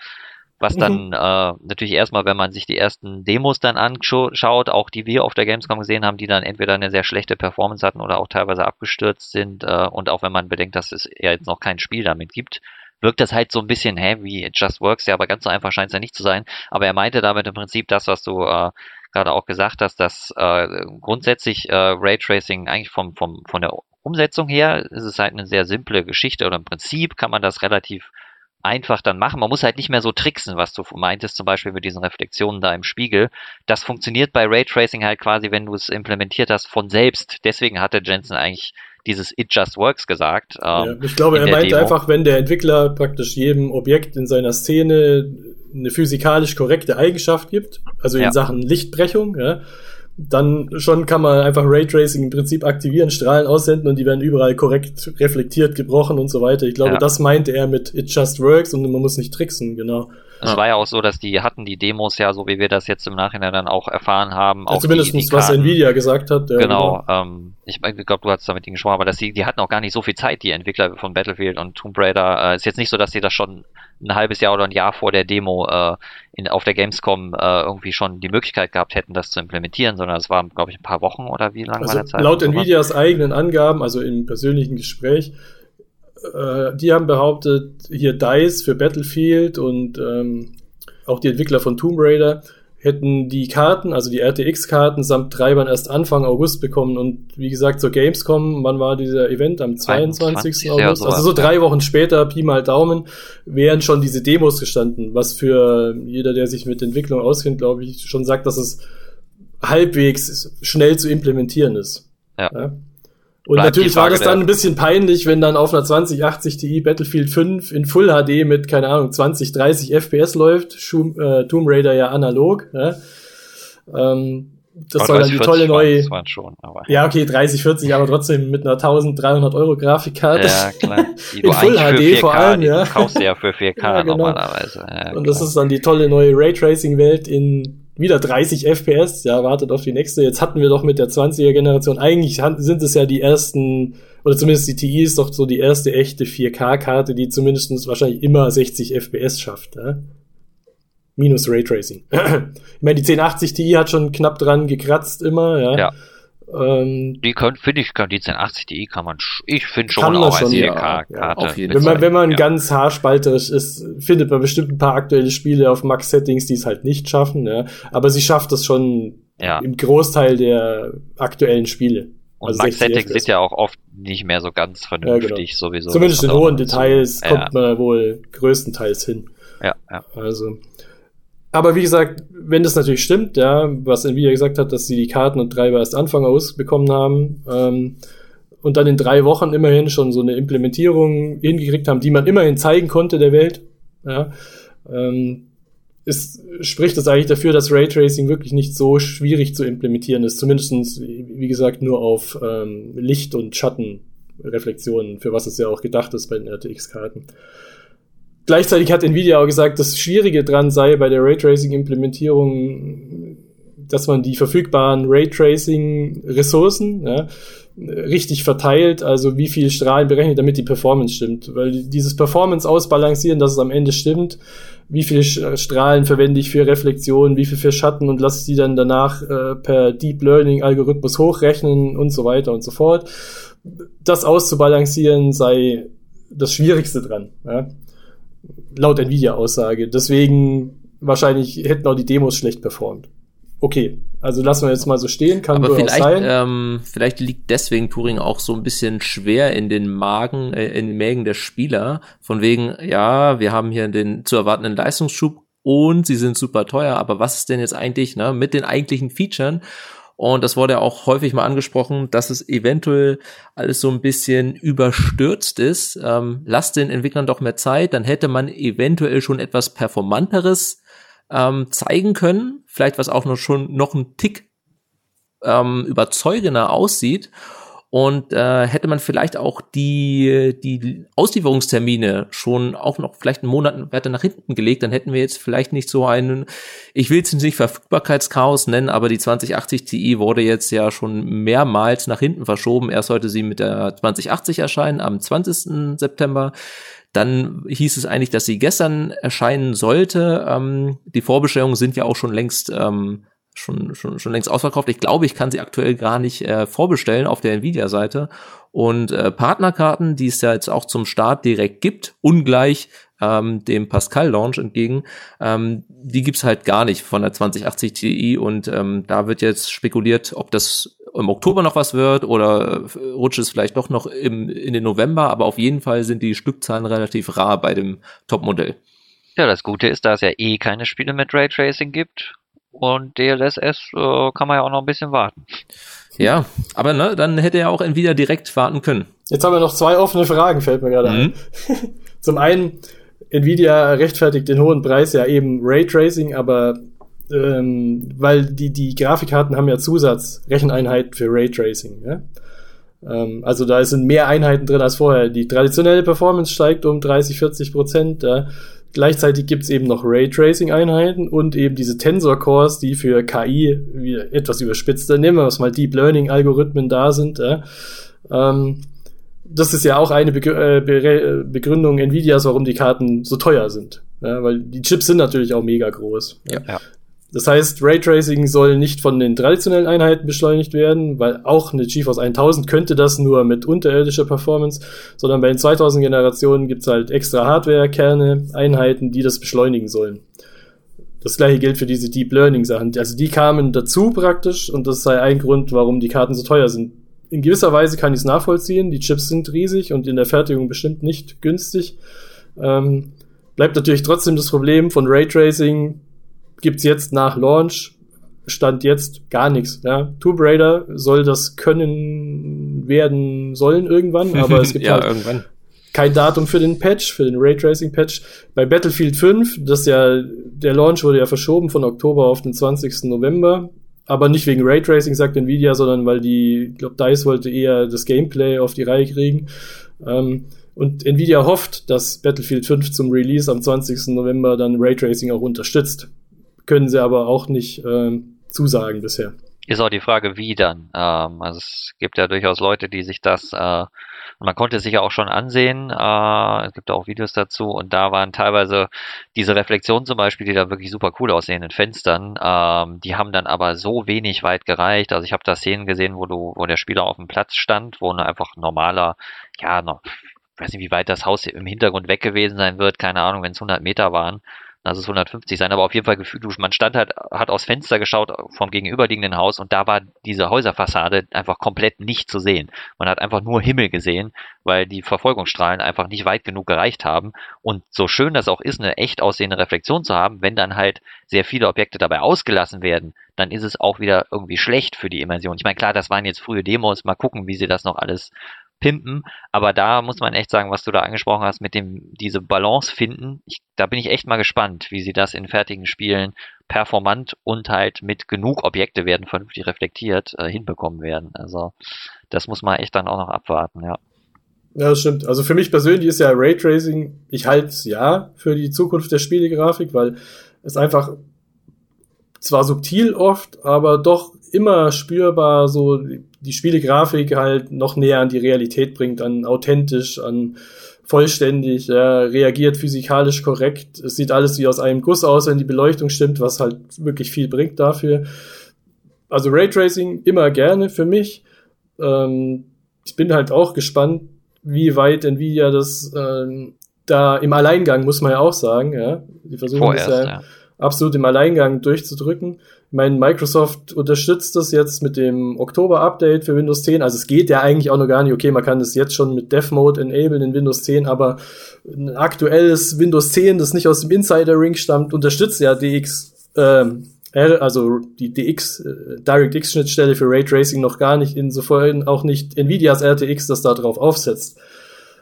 was dann mhm. äh, natürlich erstmal, wenn man sich die ersten Demos dann anschaut, auch die wir auf der Gamescom gesehen haben, die dann entweder eine sehr schlechte Performance hatten oder auch teilweise abgestürzt sind, äh, und auch wenn man bedenkt, dass es ja jetzt noch kein Spiel damit gibt, wirkt das halt so ein bisschen, hä, wie It Just Works, ja, aber ganz so einfach scheint es ja nicht zu sein. Aber er meinte damit im Prinzip das, was du äh, gerade auch gesagt hast, dass äh, grundsätzlich äh, Raytracing eigentlich vom, vom, von der Umsetzung her ist es halt eine sehr simple Geschichte oder im Prinzip kann man das relativ einfach dann machen. Man muss halt nicht mehr so tricksen, was du meintest, zum Beispiel mit diesen Reflexionen da im Spiegel. Das funktioniert bei Raytracing halt quasi, wenn du es implementiert hast, von selbst. Deswegen hatte Jensen eigentlich dieses It Just Works gesagt. Ähm, ja, ich glaube, er meint Demo. einfach, wenn der Entwickler praktisch jedem Objekt in seiner Szene eine physikalisch korrekte Eigenschaft gibt, also in ja. Sachen Lichtbrechung, ja, dann schon kann man einfach Raytracing im Prinzip aktivieren, Strahlen aussenden und die werden überall korrekt reflektiert, gebrochen und so weiter. Ich glaube, ja. das meinte er mit It Just Works und man muss nicht tricksen, genau. Es ja. war ja auch so, dass die hatten die Demos ja, so wie wir das jetzt im Nachhinein dann auch erfahren haben. Ja, auch zumindest die, die was Nvidia gesagt hat. Genau. genau. Ähm, ich, ich glaube, du hast da mit ihnen gesprochen, aber dass die, die hatten auch gar nicht so viel Zeit, die Entwickler von Battlefield und Tomb Raider. Äh, ist jetzt nicht so, dass sie das schon ein halbes Jahr oder ein Jahr vor der Demo äh, in, auf der Gamescom äh, irgendwie schon die Möglichkeit gehabt hätten, das zu implementieren, sondern es waren, glaube ich, ein paar Wochen oder wie lange also war der Zeit? Laut Nvidias eigenen Angaben, also im persönlichen Gespräch, äh, die haben behauptet, hier DICE für Battlefield und ähm, auch die Entwickler von Tomb Raider hätten die Karten, also die RTX-Karten samt Treibern erst Anfang August bekommen und wie gesagt zur Gamescom, wann war dieser Event? Am 22. 21, August, also so drei Wochen später, Pi mal Daumen, wären schon diese Demos gestanden, was für jeder, der sich mit Entwicklung auskennt, glaube ich, schon sagt, dass es halbwegs schnell zu implementieren ist. Ja. ja? Und natürlich war das dann ein bisschen peinlich, wenn dann auf einer 2080 Ti Battlefield 5 in Full HD mit, keine Ahnung, 20, 30 FPS läuft, Schum, äh, Tomb Raider ja analog. Ja? Ähm, das soll dann die tolle neue. Schon, ja, okay, 30, 40, aber trotzdem mit einer 1300 Euro Grafikkarte. Ja, klar. Die in Full HD 4K, vor allem, ja. kaufst du ja für 4K ja, genau. normalerweise. Ja, Und das ist dann die tolle neue Raytracing-Welt in wieder 30 FPS, ja, wartet auf die nächste. Jetzt hatten wir doch mit der 20er Generation, eigentlich sind es ja die ersten, oder zumindest die TI ist doch so die erste echte 4K-Karte, die zumindest wahrscheinlich immer 60 FPS schafft. Ja? Minus Raytracing. ich meine, die 1080 Ti hat schon knapp dran gekratzt immer, ja. ja. Ähm, die können, finde ich, die 1080 Ti kann man, ich finde schon auch als 4K-Karte. Ja, wenn man, wenn man ja. ganz haarspalterisch ist, findet man bestimmt ein paar aktuelle Spiele auf Max-Settings, die es halt nicht schaffen, ja. Aber sie schafft es schon im Großteil der aktuellen Spiele. Und also Max-Settings sind ja auch oft nicht mehr so ganz vernünftig genau. sowieso. Zumindest in hohen Details kommt man wohl größtenteils hin. Ja, ja. Also, aber wie gesagt, wenn das natürlich stimmt, ja, was Nvidia gesagt hat, dass sie die Karten und Treiber erst Anfang ausbekommen haben ähm, und dann in drei Wochen immerhin schon so eine Implementierung hingekriegt haben, die man immerhin zeigen konnte der Welt, ja, ähm, ist, spricht das eigentlich dafür, dass Raytracing wirklich nicht so schwierig zu implementieren ist. Zumindestens, wie gesagt, nur auf ähm, Licht- und Schattenreflexionen, für was es ja auch gedacht ist bei den RTX-Karten. Gleichzeitig hat Nvidia auch gesagt, das Schwierige dran sei bei der Raytracing-Implementierung dass man die verfügbaren Raytracing-Ressourcen ja, richtig verteilt, also wie viel Strahlen berechnet, damit die Performance stimmt. Weil dieses Performance ausbalancieren, dass es am Ende stimmt, wie viele Strahlen verwende ich für Reflexion, wie viel für Schatten und lasse ich die dann danach äh, per Deep Learning Algorithmus hochrechnen und so weiter und so fort. Das auszubalancieren sei das Schwierigste dran. Ja? Laut Nvidia-Aussage. Deswegen wahrscheinlich hätten auch die Demos schlecht performt. Okay, also lassen wir jetzt mal so stehen, kann Aber vielleicht, sein. Ähm, vielleicht liegt deswegen Turing auch so ein bisschen schwer in den Magen, äh, in den Mägen der Spieler, von wegen, ja, wir haben hier den zu erwartenden Leistungsschub und sie sind super teuer, aber was ist denn jetzt eigentlich ne, mit den eigentlichen Features? Und das wurde ja auch häufig mal angesprochen, dass es eventuell alles so ein bisschen überstürzt ist. Ähm, lasst den Entwicklern doch mehr Zeit, dann hätte man eventuell schon etwas performanteres ähm, zeigen können, vielleicht was auch noch schon noch ein Tick ähm, überzeugender aussieht. Und äh, hätte man vielleicht auch die, die Auslieferungstermine schon auch noch vielleicht einen Monat weiter nach hinten gelegt, dann hätten wir jetzt vielleicht nicht so einen, ich will es nicht Verfügbarkeitschaos nennen, aber die 2080 Ti wurde jetzt ja schon mehrmals nach hinten verschoben. Erst sollte sie mit der 2080 erscheinen am 20. September. Dann hieß es eigentlich, dass sie gestern erscheinen sollte. Ähm, die Vorbestellungen sind ja auch schon längst ähm, schon, schon, schon längst ausverkauft. Ich glaube, ich kann sie aktuell gar nicht äh, vorbestellen auf der Nvidia-Seite. Und äh, Partnerkarten, die es ja jetzt auch zum Start direkt gibt, ungleich ähm, dem Pascal-Launch entgegen, ähm, die gibt's halt gar nicht von der 2080 Ti. Und ähm, da wird jetzt spekuliert, ob das im Oktober noch was wird oder äh, rutscht es vielleicht doch noch im, in den November, aber auf jeden Fall sind die Stückzahlen relativ rar bei dem Topmodell. Ja, das Gute ist, dass es ja eh keine Spiele mit Raytracing gibt und DLSS äh, kann man ja auch noch ein bisschen warten. Ja, aber ne, dann hätte er auch Nvidia direkt warten können. Jetzt haben wir noch zwei offene Fragen, fällt mir gerade mhm. ein. Zum einen, Nvidia rechtfertigt den hohen Preis ja eben Raytracing, aber ähm, weil die, die Grafikkarten haben ja Zusatzrecheneinheiten für Raytracing. Ja? Ähm, also da sind mehr Einheiten drin als vorher. Die traditionelle Performance steigt um 30, 40 Prozent. Ja? Gleichzeitig gibt's eben noch Raytracing-Einheiten und eben diese Tensor-Cores, die für KI wie etwas überspitzter, nehmen wir es mal Deep Learning-Algorithmen da sind. Ja? Ähm, das ist ja auch eine äh, Begründung Nvidias, warum die Karten so teuer sind. Ja, weil die Chips sind natürlich auch mega groß. Ja. ja. Das heißt, Raytracing soll nicht von den traditionellen Einheiten beschleunigt werden, weil auch eine GeForce 1000 könnte das nur mit unterirdischer Performance, sondern bei den 2000 Generationen gibt's halt extra Hardware-Kerne, Einheiten, die das beschleunigen sollen. Das gleiche gilt für diese Deep Learning Sachen. Also die kamen dazu praktisch und das sei ein Grund, warum die Karten so teuer sind. In gewisser Weise kann ich es nachvollziehen. Die Chips sind riesig und in der Fertigung bestimmt nicht günstig. Ähm, bleibt natürlich trotzdem das Problem von Raytracing gibt's jetzt nach Launch Stand jetzt gar nichts. Ja. Tomb Raider soll das können werden sollen irgendwann, aber es gibt ja, halt irgendwann. kein Datum für den Patch, für den Raytracing Patch. Bei Battlefield 5, das ja, der Launch wurde ja verschoben von Oktober auf den 20. November. Aber nicht wegen Raytracing, sagt Nvidia, sondern weil die, ich glaube, DICE wollte eher das Gameplay auf die Reihe kriegen. Ähm, und Nvidia hofft, dass Battlefield 5 zum Release am 20. November dann Raytracing auch unterstützt können sie aber auch nicht äh, zusagen bisher. Ist auch die Frage, wie dann. Ähm, also es gibt ja durchaus Leute, die sich das, äh, man konnte es sich ja auch schon ansehen, äh, es gibt auch Videos dazu und da waren teilweise diese Reflexionen zum Beispiel, die da wirklich super cool aussehen in Fenstern, ähm, die haben dann aber so wenig weit gereicht. Also ich habe da Szenen gesehen, wo du, wo der Spieler auf dem Platz stand, wo einfach normaler, ja, noch, ich weiß nicht, wie weit das Haus im Hintergrund weg gewesen sein wird, keine Ahnung, wenn es 100 Meter waren lass es 150 sein, aber auf jeden Fall gefühlt, man stand halt, hat aus Fenster geschaut vom gegenüberliegenden Haus und da war diese Häuserfassade einfach komplett nicht zu sehen. Man hat einfach nur Himmel gesehen, weil die Verfolgungsstrahlen einfach nicht weit genug gereicht haben. Und so schön das auch ist, eine echt aussehende Reflexion zu haben, wenn dann halt sehr viele Objekte dabei ausgelassen werden, dann ist es auch wieder irgendwie schlecht für die Immersion. Ich meine, klar, das waren jetzt frühe Demos, mal gucken, wie sie das noch alles pimpen. Aber da muss man echt sagen, was du da angesprochen hast, mit dem diese Balance finden. Ich, da bin ich echt mal gespannt, wie sie das in fertigen Spielen performant und halt mit genug Objekte werden vernünftig reflektiert äh, hinbekommen werden. Also das muss man echt dann auch noch abwarten, ja. Ja, das stimmt. Also für mich persönlich ist ja Raytracing, ich halte es ja für die Zukunft der Spielegrafik, weil es einfach zwar subtil oft, aber doch immer spürbar so die Spielegrafik halt noch näher an die Realität bringt, an authentisch, an vollständig, ja, reagiert physikalisch korrekt. Es sieht alles wie aus einem Guss aus, wenn die Beleuchtung stimmt, was halt wirklich viel bringt dafür. Also Raytracing immer gerne für mich. Ähm, ich bin halt auch gespannt, wie weit Nvidia das ähm, da im Alleingang, muss man ja auch sagen, ja. Die versuchen Vorerst, das ja, ja, absolut im Alleingang durchzudrücken. Ich meine, Microsoft unterstützt das jetzt mit dem Oktober-Update für Windows 10. Also es geht ja eigentlich auch noch gar nicht. Okay, man kann das jetzt schon mit Dev Mode enablen in Windows 10, aber ein aktuelles Windows 10, das nicht aus dem Insider-Ring stammt, unterstützt ja DX, ähm, also die DX, äh, DirectX-Schnittstelle für Raytracing noch gar nicht, insofern auch nicht Nvidias RTX, das da drauf aufsetzt.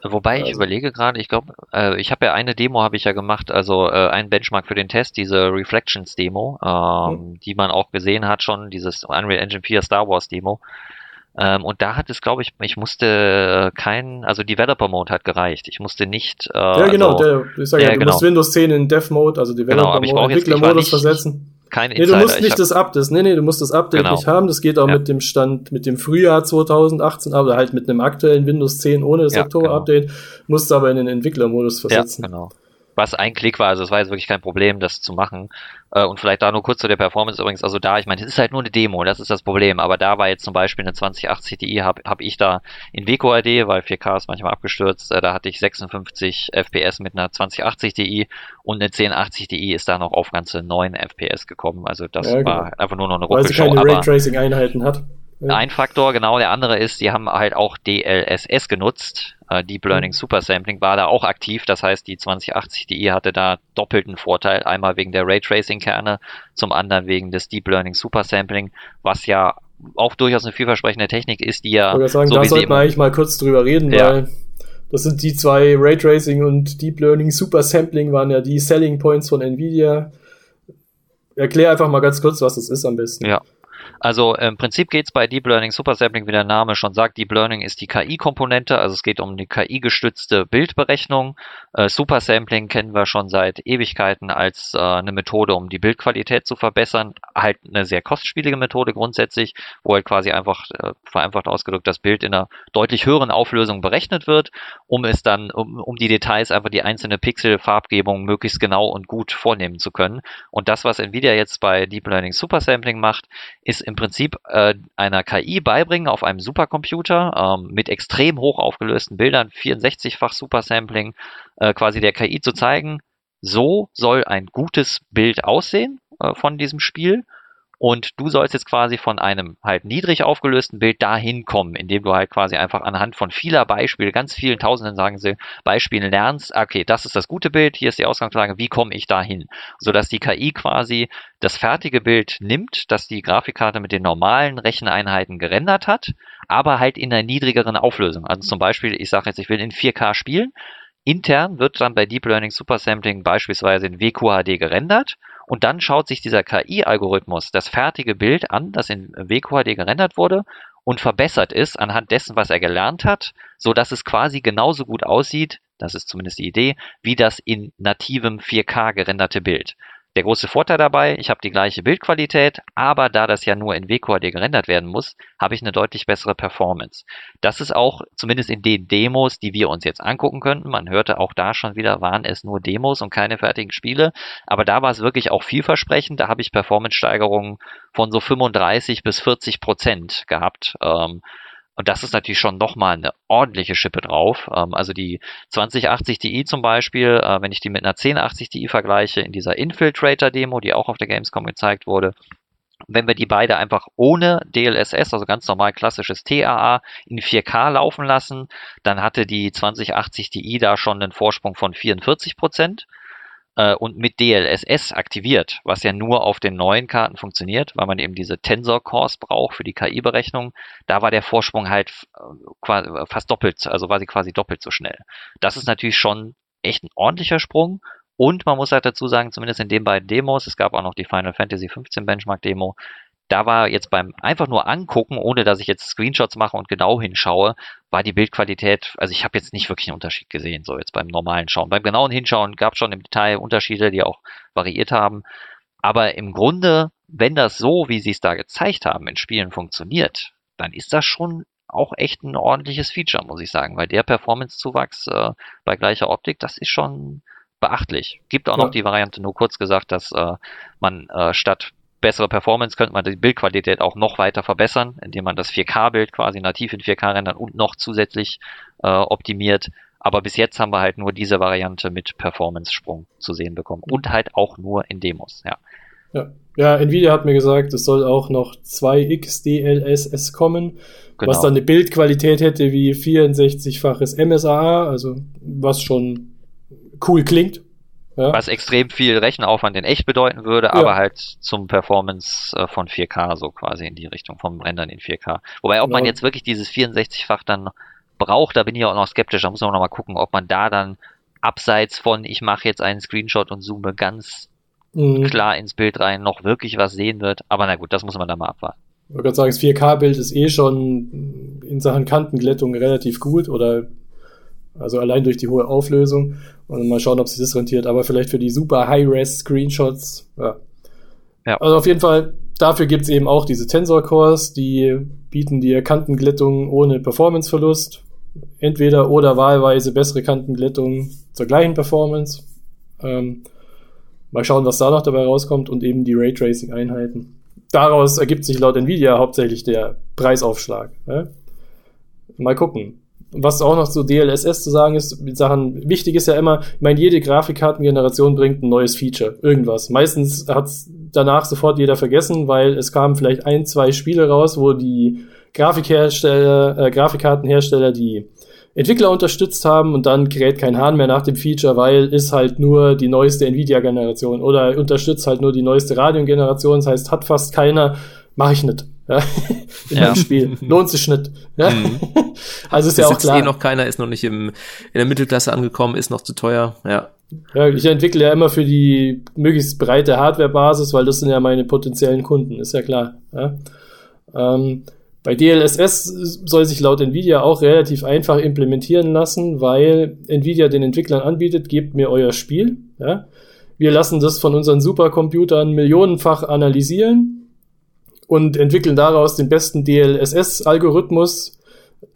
Wobei ich also. überlege gerade, ich glaube, äh, ich habe ja eine Demo habe ich ja gemacht, also äh, ein Benchmark für den Test, diese Reflections Demo, ähm, mhm. die man auch gesehen hat schon, dieses Unreal Engine 4 Star Wars Demo. Ähm, und da hat es, glaube ich, ich musste äh, kein, also Developer Mode hat gereicht. Ich musste nicht. Äh, ja, genau, also, der, ich sag ja, du genau. musst Windows 10 in Dev Mode, also Developer genau, Mode, Entwicklermodus versetzen kein Insider. Nee, du musst nicht das Update, nee, nee, du musst das Update genau. nicht haben. Das geht auch ja. mit dem Stand, mit dem Frühjahr 2018, aber halt mit einem aktuellen Windows 10 ohne das ja, Oktober-Update, genau. musst du aber in den Entwicklermodus versetzen. Ja, genau was ein Klick war. Also es war jetzt wirklich kein Problem, das zu machen. Äh, und vielleicht da nur kurz zu der Performance übrigens. Also da, ich meine, es ist halt nur eine Demo, das ist das Problem. Aber da war jetzt zum Beispiel eine 2080 Ti, habe hab ich da in WQAD, weil 4K ist manchmal abgestürzt, äh, da hatte ich 56 FPS mit einer 2080 Ti und eine 1080 Ti ist da noch auf ganze 9 FPS gekommen. Also das ja, genau. war einfach nur noch eine Ruckelshow. Weil sie keine Raytracing-Einheiten hat. Ein Faktor, genau, der andere ist, die haben halt auch DLSS genutzt. Äh, Deep Learning mhm. Super Sampling war da auch aktiv. Das heißt, die 2080 Ti hatte da doppelten Vorteil. Einmal wegen der Raytracing-Kerne, zum anderen wegen des Deep Learning Super Sampling, was ja auch durchaus eine vielversprechende Technik ist, die ja. Ich sagen, so da sollten wir eigentlich mal kurz drüber reden, ja. weil das sind die zwei Raytracing und Deep Learning Super Sampling waren ja die Selling Points von Nvidia. Erklär einfach mal ganz kurz, was das ist am besten. Ja. Also im Prinzip geht es bei Deep Learning Super Sampling, wie der Name schon sagt, Deep Learning ist die KI-Komponente, also es geht um die KI-gestützte Bildberechnung. Äh, Super Sampling kennen wir schon seit Ewigkeiten als äh, eine Methode, um die Bildqualität zu verbessern. Halt eine sehr kostspielige Methode grundsätzlich, wo halt quasi einfach äh, vereinfacht ausgedrückt das Bild in einer deutlich höheren Auflösung berechnet wird, um es dann, um, um die Details einfach die einzelne Pixel-Farbgebung möglichst genau und gut vornehmen zu können. Und das, was Nvidia jetzt bei Deep Learning Super Sampling macht, ist im Prinzip äh, einer KI beibringen auf einem Supercomputer ähm, mit extrem hoch aufgelösten Bildern, 64-fach Supersampling, äh, quasi der KI zu zeigen, so soll ein gutes Bild aussehen äh, von diesem Spiel und du sollst jetzt quasi von einem halt niedrig aufgelösten Bild dahin kommen, indem du halt quasi einfach anhand von vieler Beispiele, ganz vielen Tausenden, sagen sie, Beispielen lernst, okay, das ist das gute Bild, hier ist die Ausgangslage, wie komme ich dahin? Sodass die KI quasi das fertige Bild nimmt, das die Grafikkarte mit den normalen Recheneinheiten gerendert hat, aber halt in einer niedrigeren Auflösung. Also zum Beispiel, ich sage jetzt, ich will in 4K spielen, Intern wird dann bei Deep Learning Supersampling beispielsweise in WQHD gerendert und dann schaut sich dieser KI-Algorithmus das fertige Bild an, das in WQHD gerendert wurde und verbessert es anhand dessen, was er gelernt hat, so dass es quasi genauso gut aussieht, das ist zumindest die Idee, wie das in nativem 4K gerenderte Bild. Der große Vorteil dabei, ich habe die gleiche Bildqualität, aber da das ja nur in WQHD gerendert werden muss, habe ich eine deutlich bessere Performance. Das ist auch zumindest in den Demos, die wir uns jetzt angucken könnten. Man hörte auch da schon wieder, waren es nur Demos und keine fertigen Spiele. Aber da war es wirklich auch vielversprechend. Da habe ich Performance-Steigerungen von so 35 bis 40 Prozent gehabt. Ähm, und das ist natürlich schon nochmal eine ordentliche Schippe drauf. Ähm, also die 2080 Ti zum Beispiel, äh, wenn ich die mit einer 1080 Ti vergleiche, in dieser Infiltrator-Demo, die auch auf der Gamescom gezeigt wurde, wenn wir die beide einfach ohne DLSS, also ganz normal klassisches TAA, in 4K laufen lassen, dann hatte die 2080 Ti da schon einen Vorsprung von 44 Prozent äh, und mit DLSS aktiviert, was ja nur auf den neuen Karten funktioniert, weil man eben diese Tensor Cores braucht für die KI-Berechnung, da war der Vorsprung halt äh, quasi, fast doppelt, also war sie quasi doppelt so schnell. Das ist natürlich schon echt ein ordentlicher Sprung. Und man muss halt dazu sagen, zumindest in den beiden Demos, es gab auch noch die Final Fantasy 15 Benchmark Demo, da war jetzt beim einfach nur angucken, ohne dass ich jetzt Screenshots mache und genau hinschaue, war die Bildqualität, also ich habe jetzt nicht wirklich einen Unterschied gesehen, so jetzt beim normalen Schauen. Beim genauen Hinschauen gab es schon im Detail Unterschiede, die auch variiert haben. Aber im Grunde wenn das so, wie sie es da gezeigt haben, in Spielen funktioniert, dann ist das schon auch echt ein ordentliches Feature, muss ich sagen, weil der Performance-Zuwachs äh, bei gleicher Optik, das ist schon beachtlich. Gibt auch ja. noch die Variante, nur kurz gesagt, dass äh, man äh, statt bessere Performance könnte man die Bildqualität auch noch weiter verbessern, indem man das 4K-Bild quasi nativ in 4K rendern und noch zusätzlich äh, optimiert. Aber bis jetzt haben wir halt nur diese Variante mit Performance-Sprung zu sehen bekommen und halt auch nur in Demos, ja. Ja. ja, Nvidia hat mir gesagt, es soll auch noch 2x DLSS kommen, genau. was dann eine Bildqualität hätte wie 64-faches MSAA, also was schon cool klingt. Ja. Was extrem viel Rechenaufwand in echt bedeuten würde, ja. aber halt zum Performance äh, von 4K, so quasi in die Richtung vom Rendern in 4K. Wobei, ob genau. man jetzt wirklich dieses 64-fach dann braucht, da bin ich auch noch skeptisch. Da muss man noch mal gucken, ob man da dann abseits von, ich mache jetzt einen Screenshot und zoome ganz mhm. klar ins Bild rein, noch wirklich was sehen wird. Aber na gut, das muss man dann mal abwarten. Ich würde sagen, das 4K-Bild ist eh schon in Sachen Kantenglättung relativ gut oder also allein durch die hohe Auflösung. Und mal schauen, ob sich das rentiert. Aber vielleicht für die super High-Res-Screenshots, ja. ja. Also auf jeden Fall, dafür gibt's eben auch diese Tensor-Cores, die bieten dir Kantenglättung ohne Performance-Verlust. Entweder oder wahlweise bessere Kantenglättung zur gleichen Performance. Ähm, mal schauen, was da noch dabei rauskommt und eben die Raytracing-Einheiten. Daraus ergibt sich laut Nvidia hauptsächlich der Preisaufschlag. Ja? Mal gucken was auch noch zu DLSS zu sagen ist, mit Sachen, wichtig ist ja immer, ich meine, jede Grafikkartengeneration bringt ein neues Feature, irgendwas. Meistens hat's danach sofort jeder vergessen, weil es kamen vielleicht ein, zwei Spiele raus, wo die Grafikhersteller, äh, Grafikkartenhersteller die Entwickler unterstützt haben und dann kräht kein Hahn mehr nach dem Feature, weil ist halt nur die neueste Nvidia-Generation oder unterstützt halt nur die neueste Radeon-Generation, das heißt, hat fast keiner, mache ich nicht. Ja, in ja. Spiel. Lohnt sich nicht. Ja? Mhm. Also ist das ja auch klar. eh noch keiner, ist noch nicht im, in der Mittelklasse angekommen, ist noch zu teuer. Ja. Ja, ich entwickle ja immer für die möglichst breite Hardware-Basis, weil das sind ja meine potenziellen Kunden, ist ja klar. Ja? Ähm, bei DLSS soll sich laut Nvidia auch relativ einfach implementieren lassen, weil Nvidia den Entwicklern anbietet, gebt mir euer Spiel. Ja? Wir lassen das von unseren Supercomputern millionenfach analysieren und entwickeln daraus den besten DLSS-Algorithmus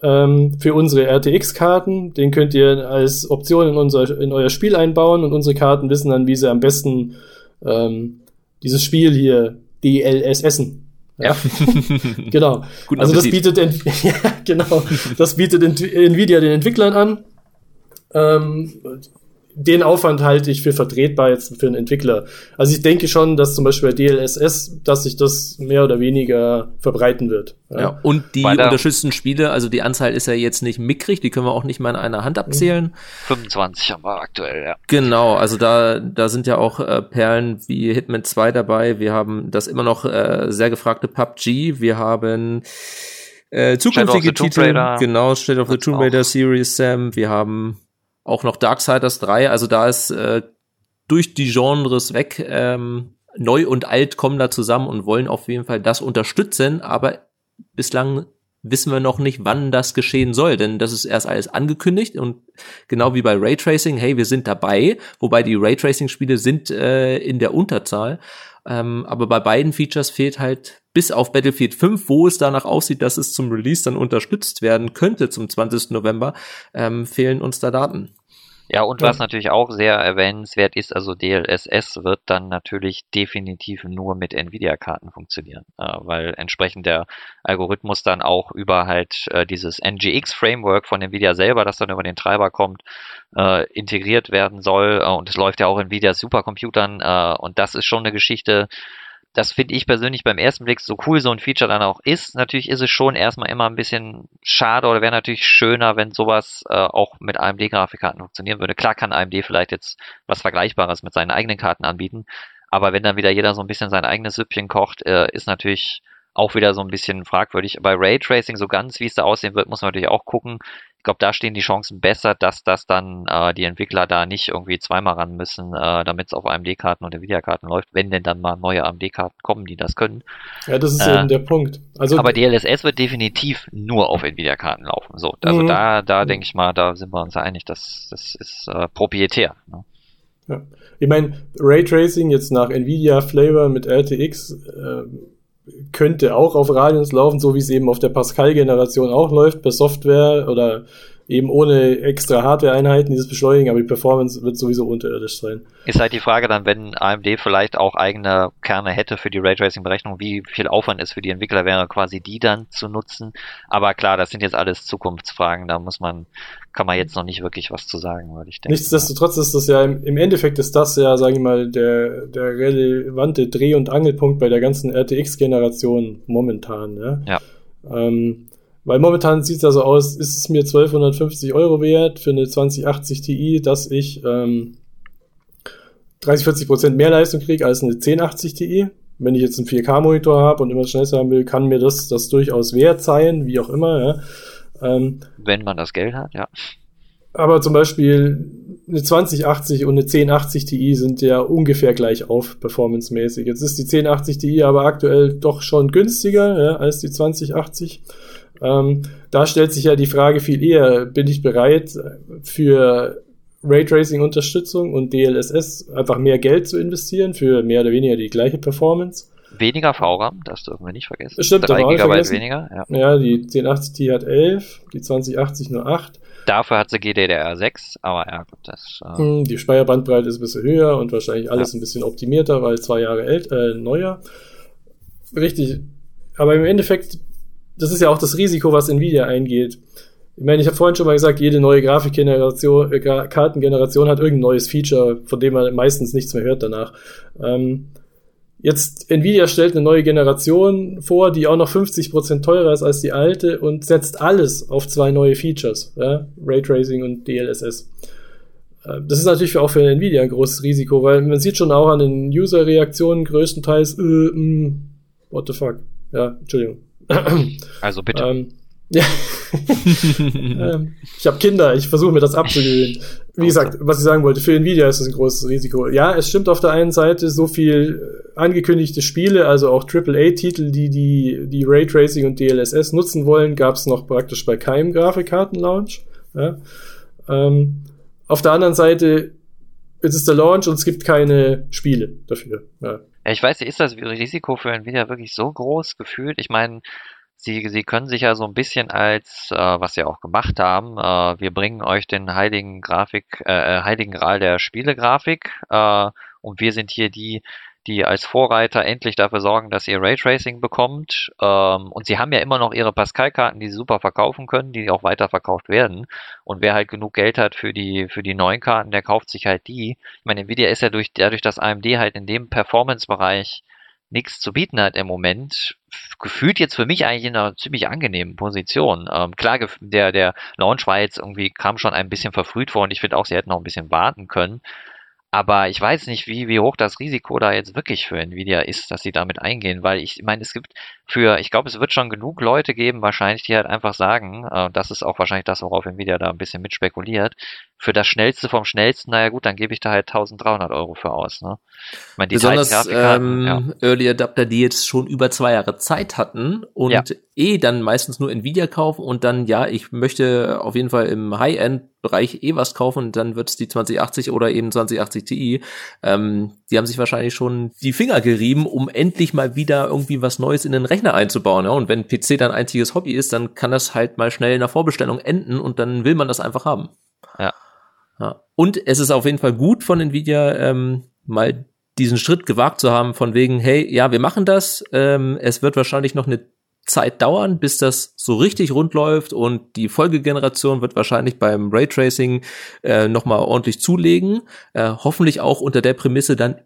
ähm, für unsere RTX-Karten. Den könnt ihr als Option in, unser, in euer Spiel einbauen und unsere Karten wissen dann, wie sie am besten ähm, dieses Spiel hier DLSSen. Ja, genau. Guten also das bietet ja, genau, das bietet Nvidia den Entwicklern an. Ähm, den Aufwand halte ich für vertretbar jetzt für einen Entwickler. Also ich denke schon, dass zum Beispiel bei DLSS, dass sich das mehr oder weniger verbreiten wird. Ja, ja und die unterstützten Spiele, also die Anzahl ist ja jetzt nicht mickrig, die können wir auch nicht mal in einer Hand abzählen. 25 haben wir aktuell, ja. Genau, also da, da sind ja auch äh, Perlen wie Hitman 2 dabei. Wir haben das immer noch äh, sehr gefragte PUBG. Wir haben äh, zukünftige Titel, genau, State of the Tomb Raider Series Sam. Wir haben auch noch Darksiders 3, also da ist äh, durch die Genres weg, ähm, neu und alt kommen da zusammen und wollen auf jeden Fall das unterstützen, aber bislang wissen wir noch nicht, wann das geschehen soll, denn das ist erst alles angekündigt und genau wie bei Raytracing, hey, wir sind dabei, wobei die Raytracing-Spiele sind äh, in der Unterzahl, ähm, aber bei beiden Features fehlt halt bis auf Battlefield 5, wo es danach aussieht, dass es zum Release dann unterstützt werden könnte zum 20. November, ähm, fehlen uns da Daten. Ja, und was natürlich auch sehr erwähnenswert ist, also DLSS wird dann natürlich definitiv nur mit Nvidia-Karten funktionieren, äh, weil entsprechend der Algorithmus dann auch über halt äh, dieses NGX-Framework von Nvidia selber, das dann über den Treiber kommt, äh, integriert werden soll. Äh, und es läuft ja auch in Nvidia Supercomputern äh, und das ist schon eine Geschichte, das finde ich persönlich beim ersten Blick so cool so ein Feature dann auch ist. Natürlich ist es schon erstmal immer ein bisschen schade oder wäre natürlich schöner, wenn sowas äh, auch mit AMD-Grafikkarten funktionieren würde. Klar kann AMD vielleicht jetzt was Vergleichbares mit seinen eigenen Karten anbieten, aber wenn dann wieder jeder so ein bisschen sein eigenes Süppchen kocht, äh, ist natürlich auch wieder so ein bisschen fragwürdig. Bei Raytracing, so ganz wie es da aussehen wird, muss man natürlich auch gucken. Ich glaube, da stehen die Chancen besser, dass das dann äh, die Entwickler da nicht irgendwie zweimal ran müssen, äh, damit es auf AMD-Karten oder Nvidia-Karten läuft, wenn denn dann mal neue AMD-Karten kommen, die das können. Ja, das ist äh, eben der Punkt. Also, aber DLSS wird definitiv nur auf Nvidia-Karten laufen. So, also mhm. da, da denke ich mal, da sind wir uns einig, dass das ist äh, proprietär. Ne? Ja. Ich meine, Raytracing jetzt nach Nvidia Flavor mit RTX äh, könnte auch auf Radions laufen, so wie es eben auf der Pascal-Generation auch läuft, per Software oder eben ohne extra Hardware-Einheiten dieses Beschleunigen, aber die Performance wird sowieso unterirdisch sein. Ist halt die Frage dann, wenn AMD vielleicht auch eigene Kerne hätte für die Raytracing-Berechnung, wie viel Aufwand es für die Entwickler wäre, quasi die dann zu nutzen. Aber klar, das sind jetzt alles Zukunftsfragen, da muss man, kann man jetzt noch nicht wirklich was zu sagen, würde ich denken. Nichtsdestotrotz ist das ja, im, Endeffekt ist das ja, sage ich mal, der, der relevante Dreh- und Angelpunkt bei der ganzen RTX-Generation momentan. Ja. ja. Ähm, weil momentan sieht es ja so aus, ist es mir 1250 Euro wert für eine 2080 Ti, dass ich ähm, 30, 40 Prozent mehr Leistung kriege als eine 1080 Ti. Wenn ich jetzt einen 4K-Monitor habe und immer schneller haben will, kann mir das, das durchaus wert sein, wie auch immer. Ja. Ähm, Wenn man das Geld hat, ja. Aber zum Beispiel eine 2080 und eine 1080 Ti sind ja ungefähr gleich auf, performancemäßig. Jetzt ist die 1080 Ti aber aktuell doch schon günstiger ja, als die 2080. Ähm, da stellt sich ja die Frage viel eher, bin ich bereit für Raytracing-Unterstützung und DLSS einfach mehr Geld zu investieren für mehr oder weniger die gleiche Performance? Weniger VRAM, das dürfen wir nicht vergessen. Stimmt, 3 GB weniger. Ja. ja, die 1080 Ti hat 11, die 2080 nur 8. Dafür hat sie GDDR6, aber ja, gut, das. Äh hm, die Speicherbandbreite ist ein bisschen höher und wahrscheinlich alles ja. ein bisschen optimierter, weil zwei Jahre älter, äh, neuer. Richtig. Aber im Endeffekt das ist ja auch das Risiko, was Nvidia eingeht. Ich meine, ich habe vorhin schon mal gesagt, jede neue Grafikgeneration, äh, Kartengeneration hat irgendein neues Feature, von dem man meistens nichts mehr hört danach. Ähm, jetzt Nvidia stellt eine neue Generation vor, die auch noch 50% teurer ist als die alte und setzt alles auf zwei neue Features, ja? Raytracing und DLSS. Äh, das ist natürlich auch für Nvidia ein großes Risiko, weil man sieht schon auch an den User-Reaktionen größtenteils, äh, mh, mm, what the fuck. Ja, Entschuldigung. Also bitte. Ähm, ja. ähm, ich habe Kinder, ich versuche mir das abzugewöhnen. Wie gesagt, was ich sagen wollte, für Nvidia ist das ein großes Risiko. Ja, es stimmt auf der einen Seite so viel angekündigte Spiele, also auch AAA-Titel, die, die die Raytracing und DLSS nutzen wollen, gab es noch praktisch bei keinem Grafikkarten-Launch. Ja. Ähm, auf der anderen Seite es ist der Launch und es gibt keine Spiele dafür. Ja. Ich weiß ist das Risiko für Nvidia wirklich so groß gefühlt? Ich meine, sie, sie können sich ja so ein bisschen als, äh, was sie auch gemacht haben, äh, wir bringen euch den heiligen Grafik, äh, äh heiligen Gral der Spielegrafik äh, und wir sind hier die, die als Vorreiter endlich dafür sorgen, dass ihr Raytracing bekommt. Ähm, und sie haben ja immer noch ihre Pascal-Karten, die sie super verkaufen können, die auch weiter verkauft werden. Und wer halt genug Geld hat für die, für die neuen Karten, der kauft sich halt die. Ich meine, Nvidia ist ja durch, dadurch, dass AMD halt in dem Performance-Bereich nichts zu bieten hat im Moment, gefühlt jetzt für mich eigentlich in einer ziemlich angenehmen Position. Ähm, klar, der, der Launch war jetzt irgendwie, kam schon ein bisschen verfrüht vor und ich finde auch, sie hätten noch ein bisschen warten können. Aber ich weiß nicht, wie, wie hoch das Risiko da jetzt wirklich für Nvidia ist, dass sie damit eingehen, weil ich meine, es gibt für, ich glaube, es wird schon genug Leute geben, wahrscheinlich, die halt einfach sagen, äh, das ist auch wahrscheinlich das, worauf Nvidia da ein bisschen mit spekuliert, für das Schnellste vom Schnellsten, naja gut, dann gebe ich da halt 1300 Euro für aus. Ne? Ich meine, die Besonders ähm, ja. Early Adapter, die jetzt schon über zwei Jahre Zeit hatten und ja. eh dann meistens nur Nvidia kaufen und dann, ja, ich möchte auf jeden Fall im High-End Bereich eh was kaufen, dann wird's die 2080 oder eben 2080 Ti. Ähm, die haben sich wahrscheinlich schon die Finger gerieben, um endlich mal wieder irgendwie was Neues in den Rechner einzubauen. Ja? Und wenn PC dann einziges Hobby ist, dann kann das halt mal schnell in der Vorbestellung enden und dann will man das einfach haben. Ja. Ja. Und es ist auf jeden Fall gut von Nvidia, ähm, mal diesen Schritt gewagt zu haben, von wegen, hey, ja, wir machen das. Ähm, es wird wahrscheinlich noch eine Zeit dauern, bis das so richtig rund läuft und die Folgegeneration wird wahrscheinlich beim Raytracing äh, nochmal ordentlich zulegen. Äh, hoffentlich auch unter der Prämisse dann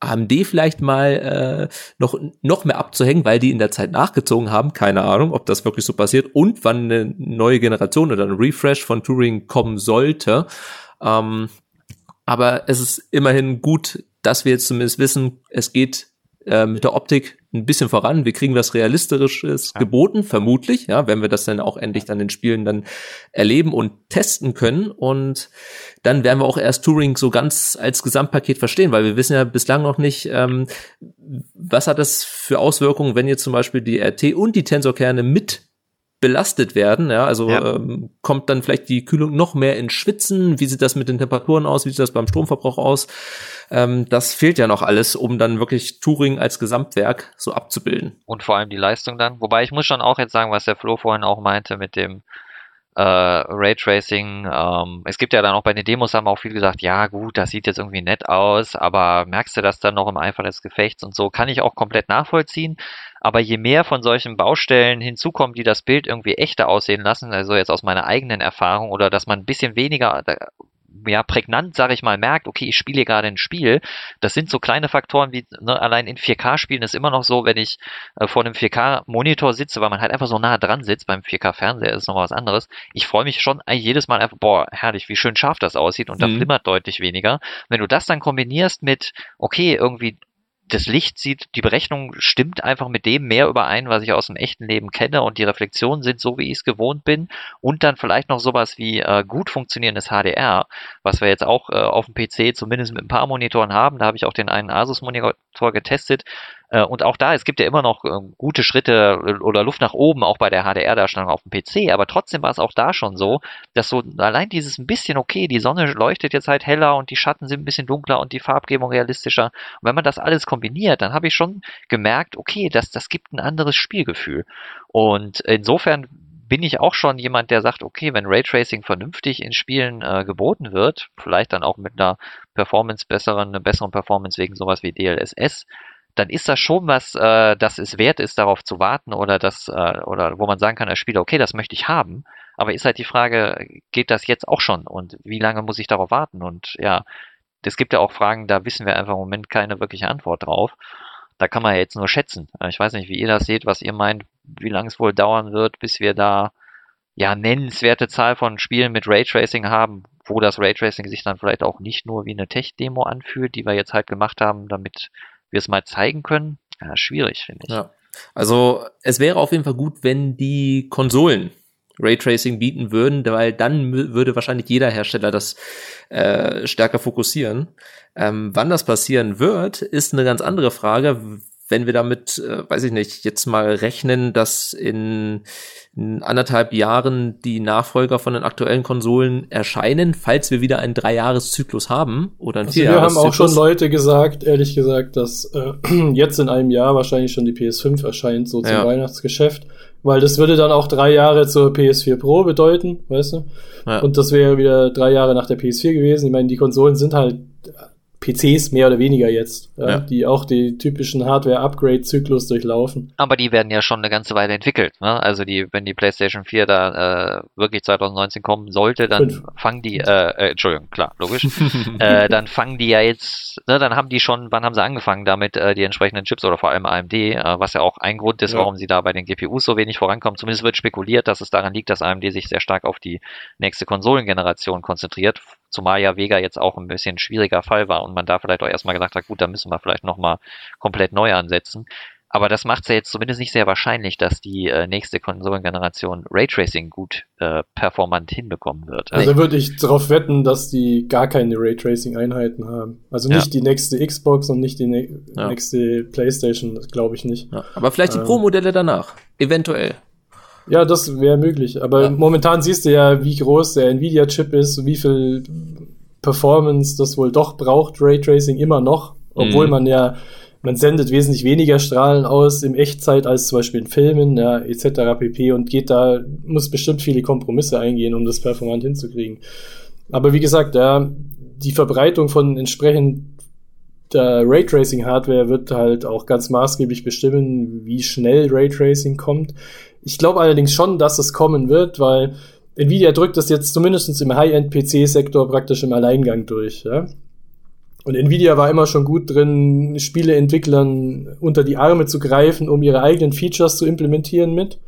AMD vielleicht mal äh, noch noch mehr abzuhängen, weil die in der Zeit nachgezogen haben. Keine Ahnung, ob das wirklich so passiert und wann eine neue Generation oder ein Refresh von Turing kommen sollte. Ähm, aber es ist immerhin gut, dass wir jetzt zumindest wissen, es geht äh, mit der Optik ein bisschen voran. Wir kriegen was Realistisches ja. geboten, vermutlich, ja, wenn wir das dann auch endlich dann in Spielen dann erleben und testen können. Und dann werden wir auch erst Turing so ganz als Gesamtpaket verstehen, weil wir wissen ja bislang noch nicht, ähm, was hat das für Auswirkungen, wenn ihr zum Beispiel die RT und die Tensorkerne mit belastet werden. Ja, also ja. Ähm, kommt dann vielleicht die Kühlung noch mehr ins Schwitzen. Wie sieht das mit den Temperaturen aus? Wie sieht das beim Stromverbrauch aus? Ähm, das fehlt ja noch alles, um dann wirklich Touring als Gesamtwerk so abzubilden. Und vor allem die Leistung dann. Wobei ich muss schon auch jetzt sagen, was der Flo vorhin auch meinte mit dem äh, Raytracing. Ähm, es gibt ja dann auch bei den Demos haben auch viele gesagt, ja gut, das sieht jetzt irgendwie nett aus, aber merkst du das dann noch im Eifer des Gefechts und so, kann ich auch komplett nachvollziehen. Aber je mehr von solchen Baustellen hinzukommen, die das Bild irgendwie echter aussehen lassen, also jetzt aus meiner eigenen Erfahrung, oder dass man ein bisschen weniger ja, prägnant, sage ich mal, merkt, okay, ich spiele gerade ein Spiel. Das sind so kleine Faktoren wie, ne, allein in 4K-Spielen ist immer noch so, wenn ich äh, vor einem 4K-Monitor sitze, weil man halt einfach so nah dran sitzt, beim 4K-Fernseher ist nochmal was anderes. Ich freue mich schon jedes Mal einfach, boah, herrlich, wie schön scharf das aussieht und da mhm. flimmert deutlich weniger. Wenn du das dann kombinierst mit, okay, irgendwie das Licht sieht, die Berechnung stimmt einfach mit dem mehr überein, was ich aus dem echten Leben kenne und die Reflexionen sind so, wie ich es gewohnt bin und dann vielleicht noch sowas wie äh, gut funktionierendes HDR, was wir jetzt auch äh, auf dem PC zumindest mit ein paar Monitoren haben. Da habe ich auch den einen Asus-Monitor getestet und auch da, es gibt ja immer noch ähm, gute Schritte äh, oder Luft nach oben, auch bei der HDR-Darstellung auf dem PC, aber trotzdem war es auch da schon so, dass so allein dieses ein bisschen, okay, die Sonne leuchtet jetzt halt heller und die Schatten sind ein bisschen dunkler und die Farbgebung realistischer. Und wenn man das alles kombiniert, dann habe ich schon gemerkt, okay, das, das gibt ein anderes Spielgefühl. Und insofern bin ich auch schon jemand, der sagt, okay, wenn Raytracing vernünftig in Spielen äh, geboten wird, vielleicht dann auch mit einer Performance besseren, einer besseren Performance wegen sowas wie DLSS, dann ist das schon was, äh, das es wert ist, darauf zu warten oder das, äh, oder wo man sagen kann als Spieler, okay, das möchte ich haben. Aber ist halt die Frage, geht das jetzt auch schon und wie lange muss ich darauf warten? Und ja, es gibt ja auch Fragen, da wissen wir einfach im Moment keine wirkliche Antwort drauf. Da kann man ja jetzt nur schätzen. Äh, ich weiß nicht, wie ihr das seht, was ihr meint, wie lange es wohl dauern wird, bis wir da ja nennenswerte Zahl von Spielen mit Raytracing haben, wo das Raytracing sich dann vielleicht auch nicht nur wie eine Tech-Demo anfühlt, die wir jetzt halt gemacht haben, damit wir es mal zeigen können, ja, schwierig, finde ich. Ja. Also es wäre auf jeden Fall gut, wenn die Konsolen Raytracing bieten würden, weil dann würde wahrscheinlich jeder Hersteller das äh, stärker fokussieren. Ähm, wann das passieren wird, ist eine ganz andere Frage wenn wir damit, äh, weiß ich nicht, jetzt mal rechnen, dass in, in anderthalb Jahren die Nachfolger von den aktuellen Konsolen erscheinen, falls wir wieder einen Dreijahreszyklus haben oder einen also Wir haben auch schon Leute gesagt, ehrlich gesagt, dass äh, jetzt in einem Jahr wahrscheinlich schon die PS5 erscheint, so zum ja. Weihnachtsgeschäft. Weil das würde dann auch drei Jahre zur PS4 Pro bedeuten, weißt du? Ja. Und das wäre wieder drei Jahre nach der PS4 gewesen. Ich meine, die Konsolen sind halt PCs mehr oder weniger jetzt, ja, ja. die auch die typischen Hardware-Upgrade-Zyklus durchlaufen. Aber die werden ja schon eine ganze Weile entwickelt. Ne? Also die, wenn die PlayStation 4 da äh, wirklich 2019 kommen sollte, dann Fünf. fangen die, äh, äh, Entschuldigung, klar, logisch, äh, dann fangen die ja jetzt, ne, dann haben die schon, wann haben sie angefangen damit, äh, die entsprechenden Chips oder vor allem AMD, äh, was ja auch ein Grund ist, ja. warum sie da bei den GPUs so wenig vorankommen. Zumindest wird spekuliert, dass es daran liegt, dass AMD sich sehr stark auf die nächste Konsolengeneration konzentriert Zumal ja Vega jetzt auch ein bisschen schwieriger Fall war und man da vielleicht auch erstmal gesagt hat, gut, da müssen wir vielleicht nochmal komplett neu ansetzen. Aber das macht es ja jetzt zumindest nicht sehr wahrscheinlich, dass die äh, nächste Konsolengeneration Raytracing gut äh, performant hinbekommen wird. Also würde ich darauf wetten, dass die gar keine Raytracing-Einheiten haben. Also nicht ja. die nächste Xbox und nicht die ne ja. nächste PlayStation, glaube ich nicht. Ja. Aber vielleicht die ähm, Pro-Modelle danach. Eventuell. Ja, das wäre möglich. Aber ja. momentan siehst du ja, wie groß der Nvidia-Chip ist, wie viel Performance das wohl doch braucht, Raytracing immer noch, obwohl mhm. man ja, man sendet wesentlich weniger Strahlen aus im Echtzeit als zum Beispiel in Filmen, ja, etc. pp. und geht da, muss bestimmt viele Kompromisse eingehen, um das performant hinzukriegen. Aber wie gesagt, ja, die Verbreitung von entsprechend der Raytracing-Hardware wird halt auch ganz maßgeblich bestimmen, wie schnell Raytracing kommt. Ich glaube allerdings schon, dass es kommen wird, weil Nvidia drückt das jetzt zumindest im High-End-PC-Sektor praktisch im Alleingang durch. Ja? Und Nvidia war immer schon gut drin, Spieleentwicklern unter die Arme zu greifen, um ihre eigenen Features zu implementieren mit.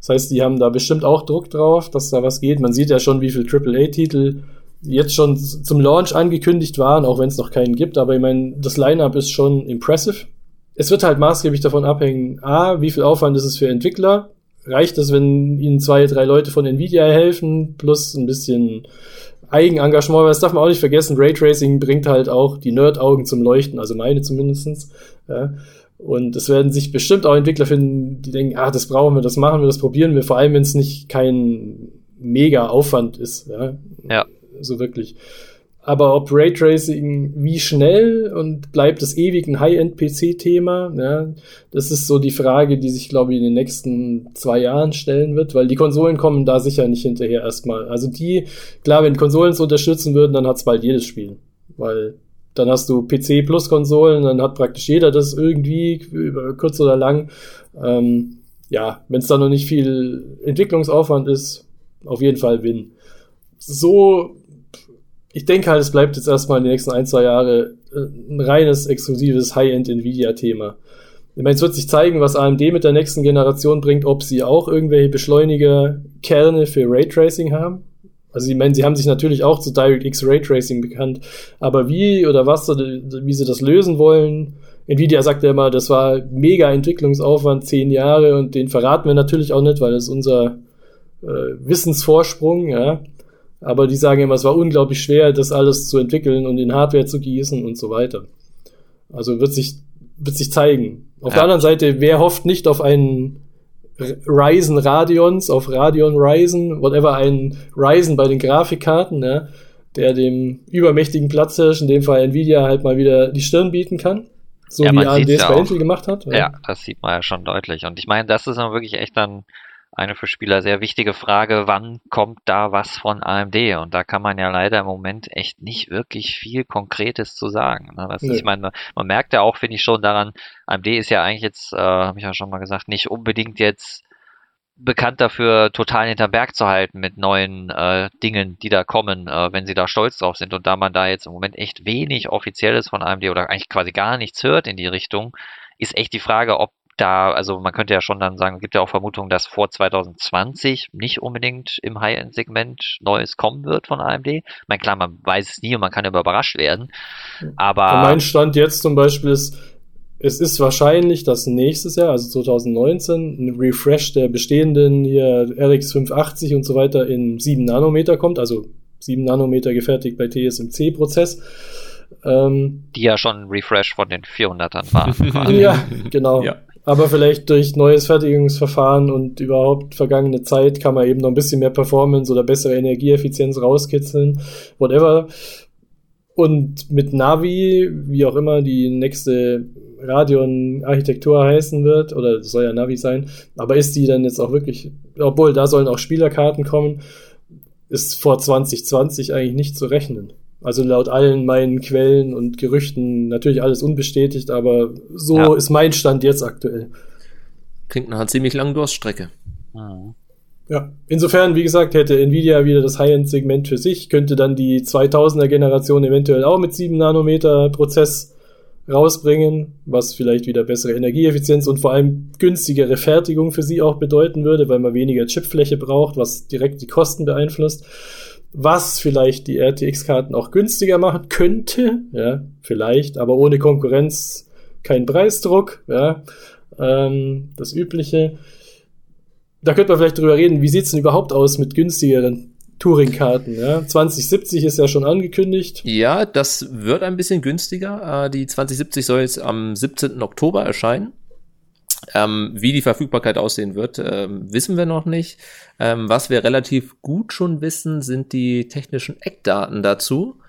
Das heißt, die haben da bestimmt auch Druck drauf, dass da was geht. Man sieht ja schon, wie viel AAA-Titel jetzt schon zum Launch angekündigt waren, auch wenn es noch keinen gibt. Aber ich meine, das Lineup ist schon impressive. Es wird halt maßgeblich davon abhängen, a, wie viel Aufwand ist es für Entwickler reicht es, wenn ihnen zwei, drei Leute von Nvidia helfen, plus ein bisschen Eigenengagement, weil das darf man auch nicht vergessen, Raytracing bringt halt auch die Nerd-Augen zum Leuchten, also meine zumindestens. Ja. Und es werden sich bestimmt auch Entwickler finden, die denken, ah, das brauchen wir, das machen wir, das probieren wir, vor allem wenn es nicht kein mega Aufwand ist. Ja. ja. So wirklich. Aber ob Raytracing, wie schnell und bleibt es ewig ein High-End-PC-Thema? Ja, das ist so die Frage, die sich, glaube ich, in den nächsten zwei Jahren stellen wird, weil die Konsolen kommen da sicher nicht hinterher erstmal. Also die, klar, wenn Konsolen es unterstützen würden, dann hat es bald jedes Spiel. Weil dann hast du PC plus Konsolen, dann hat praktisch jeder das irgendwie, über kurz oder lang. Ähm, ja, wenn es da noch nicht viel Entwicklungsaufwand ist, auf jeden Fall Win. So ich denke halt, es bleibt jetzt erstmal in den nächsten ein, zwei Jahre äh, ein reines, exklusives High-End-Nvidia-Thema. Ich meine, es wird sich zeigen, was AMD mit der nächsten Generation bringt, ob sie auch irgendwelche Beschleuniger-Kerne für Raytracing haben. Also ich meine, sie haben sich natürlich auch zu DirectX Raytracing bekannt, aber wie oder was, wie sie das lösen wollen, Nvidia sagt ja immer, das war mega Entwicklungsaufwand, zehn Jahre und den verraten wir natürlich auch nicht, weil das ist unser äh, Wissensvorsprung, ja. Aber die sagen immer, es war unglaublich schwer, das alles zu entwickeln und in Hardware zu gießen und so weiter. Also wird sich, wird sich zeigen. Auf ja. der anderen Seite, wer hofft nicht auf einen Ryzen Radeons, auf Radeon Ryzen, whatever, einen Ryzen bei den Grafikkarten, ja, der dem übermächtigen Platzhirsch, in dem Fall Nvidia, halt mal wieder die Stirn bieten kann. So ja, wie AMD es bei Intel gemacht hat. Ja. ja, das sieht man ja schon deutlich. Und ich meine, das ist dann wirklich echt dann eine für Spieler sehr wichtige Frage, wann kommt da was von AMD? Und da kann man ja leider im Moment echt nicht wirklich viel Konkretes zu sagen. Ne? Das, nee. Ich meine, man merkt ja auch, finde ich schon daran, AMD ist ja eigentlich jetzt, äh, habe ich ja schon mal gesagt, nicht unbedingt jetzt bekannt dafür, total hinterm Berg zu halten mit neuen äh, Dingen, die da kommen, äh, wenn sie da stolz drauf sind. Und da man da jetzt im Moment echt wenig Offizielles von AMD oder eigentlich quasi gar nichts hört in die Richtung, ist echt die Frage, ob da, also man könnte ja schon dann sagen, es gibt ja auch Vermutungen, dass vor 2020 nicht unbedingt im High-End-Segment Neues kommen wird von AMD. Ich meine, klar, man weiß es nie und man kann überrascht werden. Aber. mein Stand jetzt zum Beispiel ist, es ist wahrscheinlich, dass nächstes Jahr, also 2019, ein Refresh der bestehenden hier RX 580 und so weiter in 7 Nanometer kommt, also 7 Nanometer gefertigt bei TSMC-Prozess. Ähm, die ja schon ein Refresh von den 400ern waren. ja, genau. Ja. Aber vielleicht durch neues Fertigungsverfahren und überhaupt vergangene Zeit kann man eben noch ein bisschen mehr Performance oder bessere Energieeffizienz rauskitzeln. Whatever. Und mit Navi, wie auch immer die nächste Radeon-Architektur heißen wird, oder soll ja Navi sein, aber ist die dann jetzt auch wirklich, obwohl da sollen auch Spielerkarten kommen, ist vor 2020 eigentlich nicht zu rechnen. Also laut allen meinen Quellen und Gerüchten natürlich alles unbestätigt, aber so ja. ist mein Stand jetzt aktuell. Klingt nach einer ziemlich langen Durststrecke. Mhm. Ja, insofern, wie gesagt, hätte Nvidia wieder das High-End-Segment für sich, könnte dann die 2000er Generation eventuell auch mit 7 Nanometer Prozess rausbringen, was vielleicht wieder bessere Energieeffizienz und vor allem günstigere Fertigung für sie auch bedeuten würde, weil man weniger Chipfläche braucht, was direkt die Kosten beeinflusst was vielleicht die RTX-Karten auch günstiger machen könnte, ja, vielleicht, aber ohne Konkurrenz kein Preisdruck, ja, ähm, das Übliche. Da könnte man vielleicht drüber reden, wie sieht's denn überhaupt aus mit günstigeren Touring-Karten, ja. 2070 ist ja schon angekündigt. Ja, das wird ein bisschen günstiger. Äh, die 2070 soll jetzt am 17. Oktober erscheinen. Ähm, wie die Verfügbarkeit aussehen wird, ähm, wissen wir noch nicht. Ähm, was wir relativ gut schon wissen, sind die technischen Eckdaten dazu.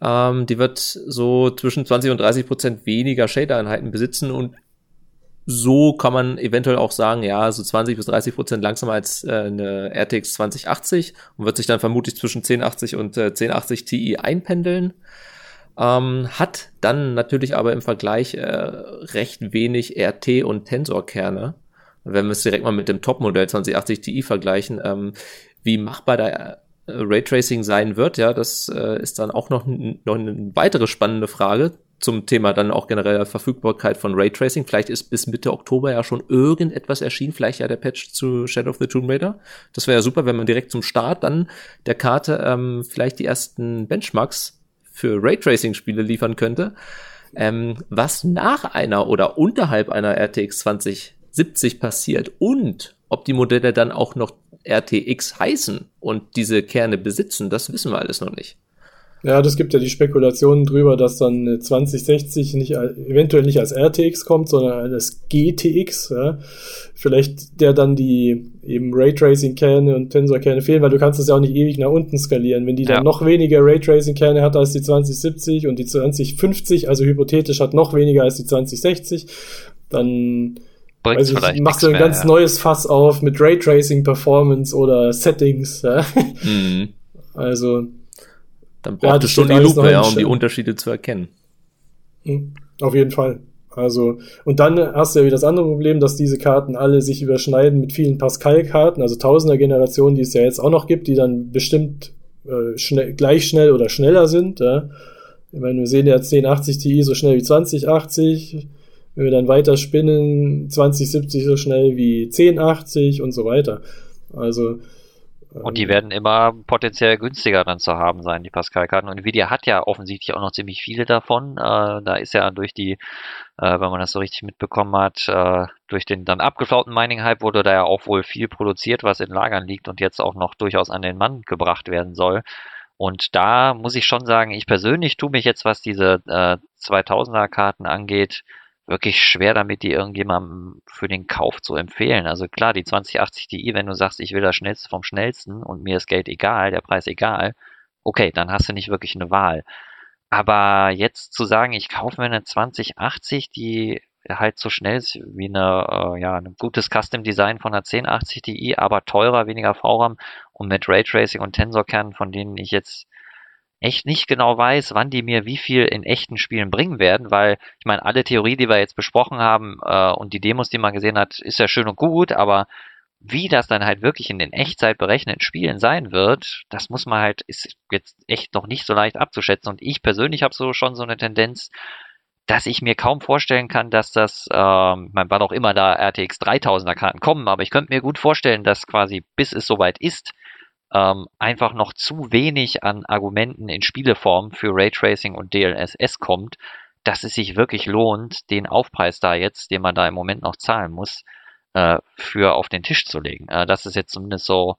Ähm, die wird so zwischen 20 und 30 Prozent weniger Shader-Einheiten besitzen und so kann man eventuell auch sagen, ja, so 20 bis 30 Prozent langsamer als äh, eine RTX 2080 und wird sich dann vermutlich zwischen 1080 und äh, 1080 Ti einpendeln. Ähm, hat dann natürlich aber im Vergleich äh, recht wenig RT und Tensor-Kerne. Wenn wir es direkt mal mit dem Top-Modell 2080 Ti vergleichen, ähm, wie machbar da äh, Raytracing sein wird, ja, das äh, ist dann auch noch, noch eine weitere spannende Frage zum Thema dann auch generell Verfügbarkeit von Raytracing. Vielleicht ist bis Mitte Oktober ja schon irgendetwas erschienen, vielleicht ja der Patch zu Shadow of the Tomb Raider. Das wäre ja super, wenn man direkt zum Start dann der Karte ähm, vielleicht die ersten Benchmarks für Raytracing-Spiele liefern könnte. Ähm, was nach einer oder unterhalb einer RTX 2070 passiert und ob die Modelle dann auch noch RTX heißen und diese Kerne besitzen, das wissen wir alles noch nicht. Ja, das gibt ja die Spekulationen drüber, dass dann 2060 nicht, eventuell nicht als RTX kommt, sondern als GTX. Ja. Vielleicht der dann die eben Raytracing-Kerne und Tensor-Kerne fehlen, weil du kannst das ja auch nicht ewig nach unten skalieren. Wenn die dann noch weniger Raytracing-Kerne hat als die 2070 und die 2050, also hypothetisch hat noch weniger als die 2060, dann also machst du ein mehr, ganz ja. neues Fass auf mit Raytracing Performance oder Settings. Ja. Mhm. Also dann braucht es schon die Lupe, ja, um die Unterschiede zu erkennen. Hm, auf jeden Fall. Also, und dann hast du ja wieder das andere Problem, dass diese Karten alle sich überschneiden mit vielen Pascal-Karten, also Tausender-Generationen, die es ja jetzt auch noch gibt, die dann bestimmt äh, schnell, gleich schnell oder schneller sind. Ja. Ich meine, wir sehen ja 1080 Ti so schnell wie 2080, wenn wir dann weiter spinnen, 2070 so schnell wie 1080 und so weiter. Also, und die ähm, werden immer potenziell günstiger dann zu haben sein, die Pascal-Karten. Und Nvidia hat ja offensichtlich auch noch ziemlich viele davon. Äh, da ist ja durch die, äh, wenn man das so richtig mitbekommen hat, äh, durch den dann abgeflauten Mining-Hype wurde da ja auch wohl viel produziert, was in Lagern liegt und jetzt auch noch durchaus an den Mann gebracht werden soll. Und da muss ich schon sagen, ich persönlich tue mich jetzt, was diese äh, 2000er-Karten angeht, wirklich schwer damit, die irgendjemandem für den Kauf zu empfehlen. Also klar, die 2080 Ti, wenn du sagst, ich will das schnellste vom schnellsten und mir ist Geld egal, der Preis egal, okay, dann hast du nicht wirklich eine Wahl. Aber jetzt zu sagen, ich kaufe mir eine 2080, die halt so schnell ist wie eine, äh, ja, ein gutes Custom Design von einer 1080 Ti, aber teurer, weniger VRAM und mit Raytracing und Tensorkernen, von denen ich jetzt echt nicht genau weiß, wann die mir wie viel in echten Spielen bringen werden, weil ich meine, alle Theorie, die wir jetzt besprochen haben äh, und die Demos, die man gesehen hat, ist ja schön und gut, aber wie das dann halt wirklich in den Echtzeit berechneten Spielen sein wird, das muss man halt, ist jetzt echt noch nicht so leicht abzuschätzen. Und ich persönlich habe so schon so eine Tendenz, dass ich mir kaum vorstellen kann, dass das, ähm, man war doch immer da RTX 3000er Karten kommen, aber ich könnte mir gut vorstellen, dass quasi bis es soweit ist, ähm, einfach noch zu wenig an Argumenten in Spieleform für Raytracing und DLSS kommt, dass es sich wirklich lohnt, den Aufpreis da jetzt, den man da im Moment noch zahlen muss, äh, für auf den Tisch zu legen. Äh, das ist jetzt zumindest so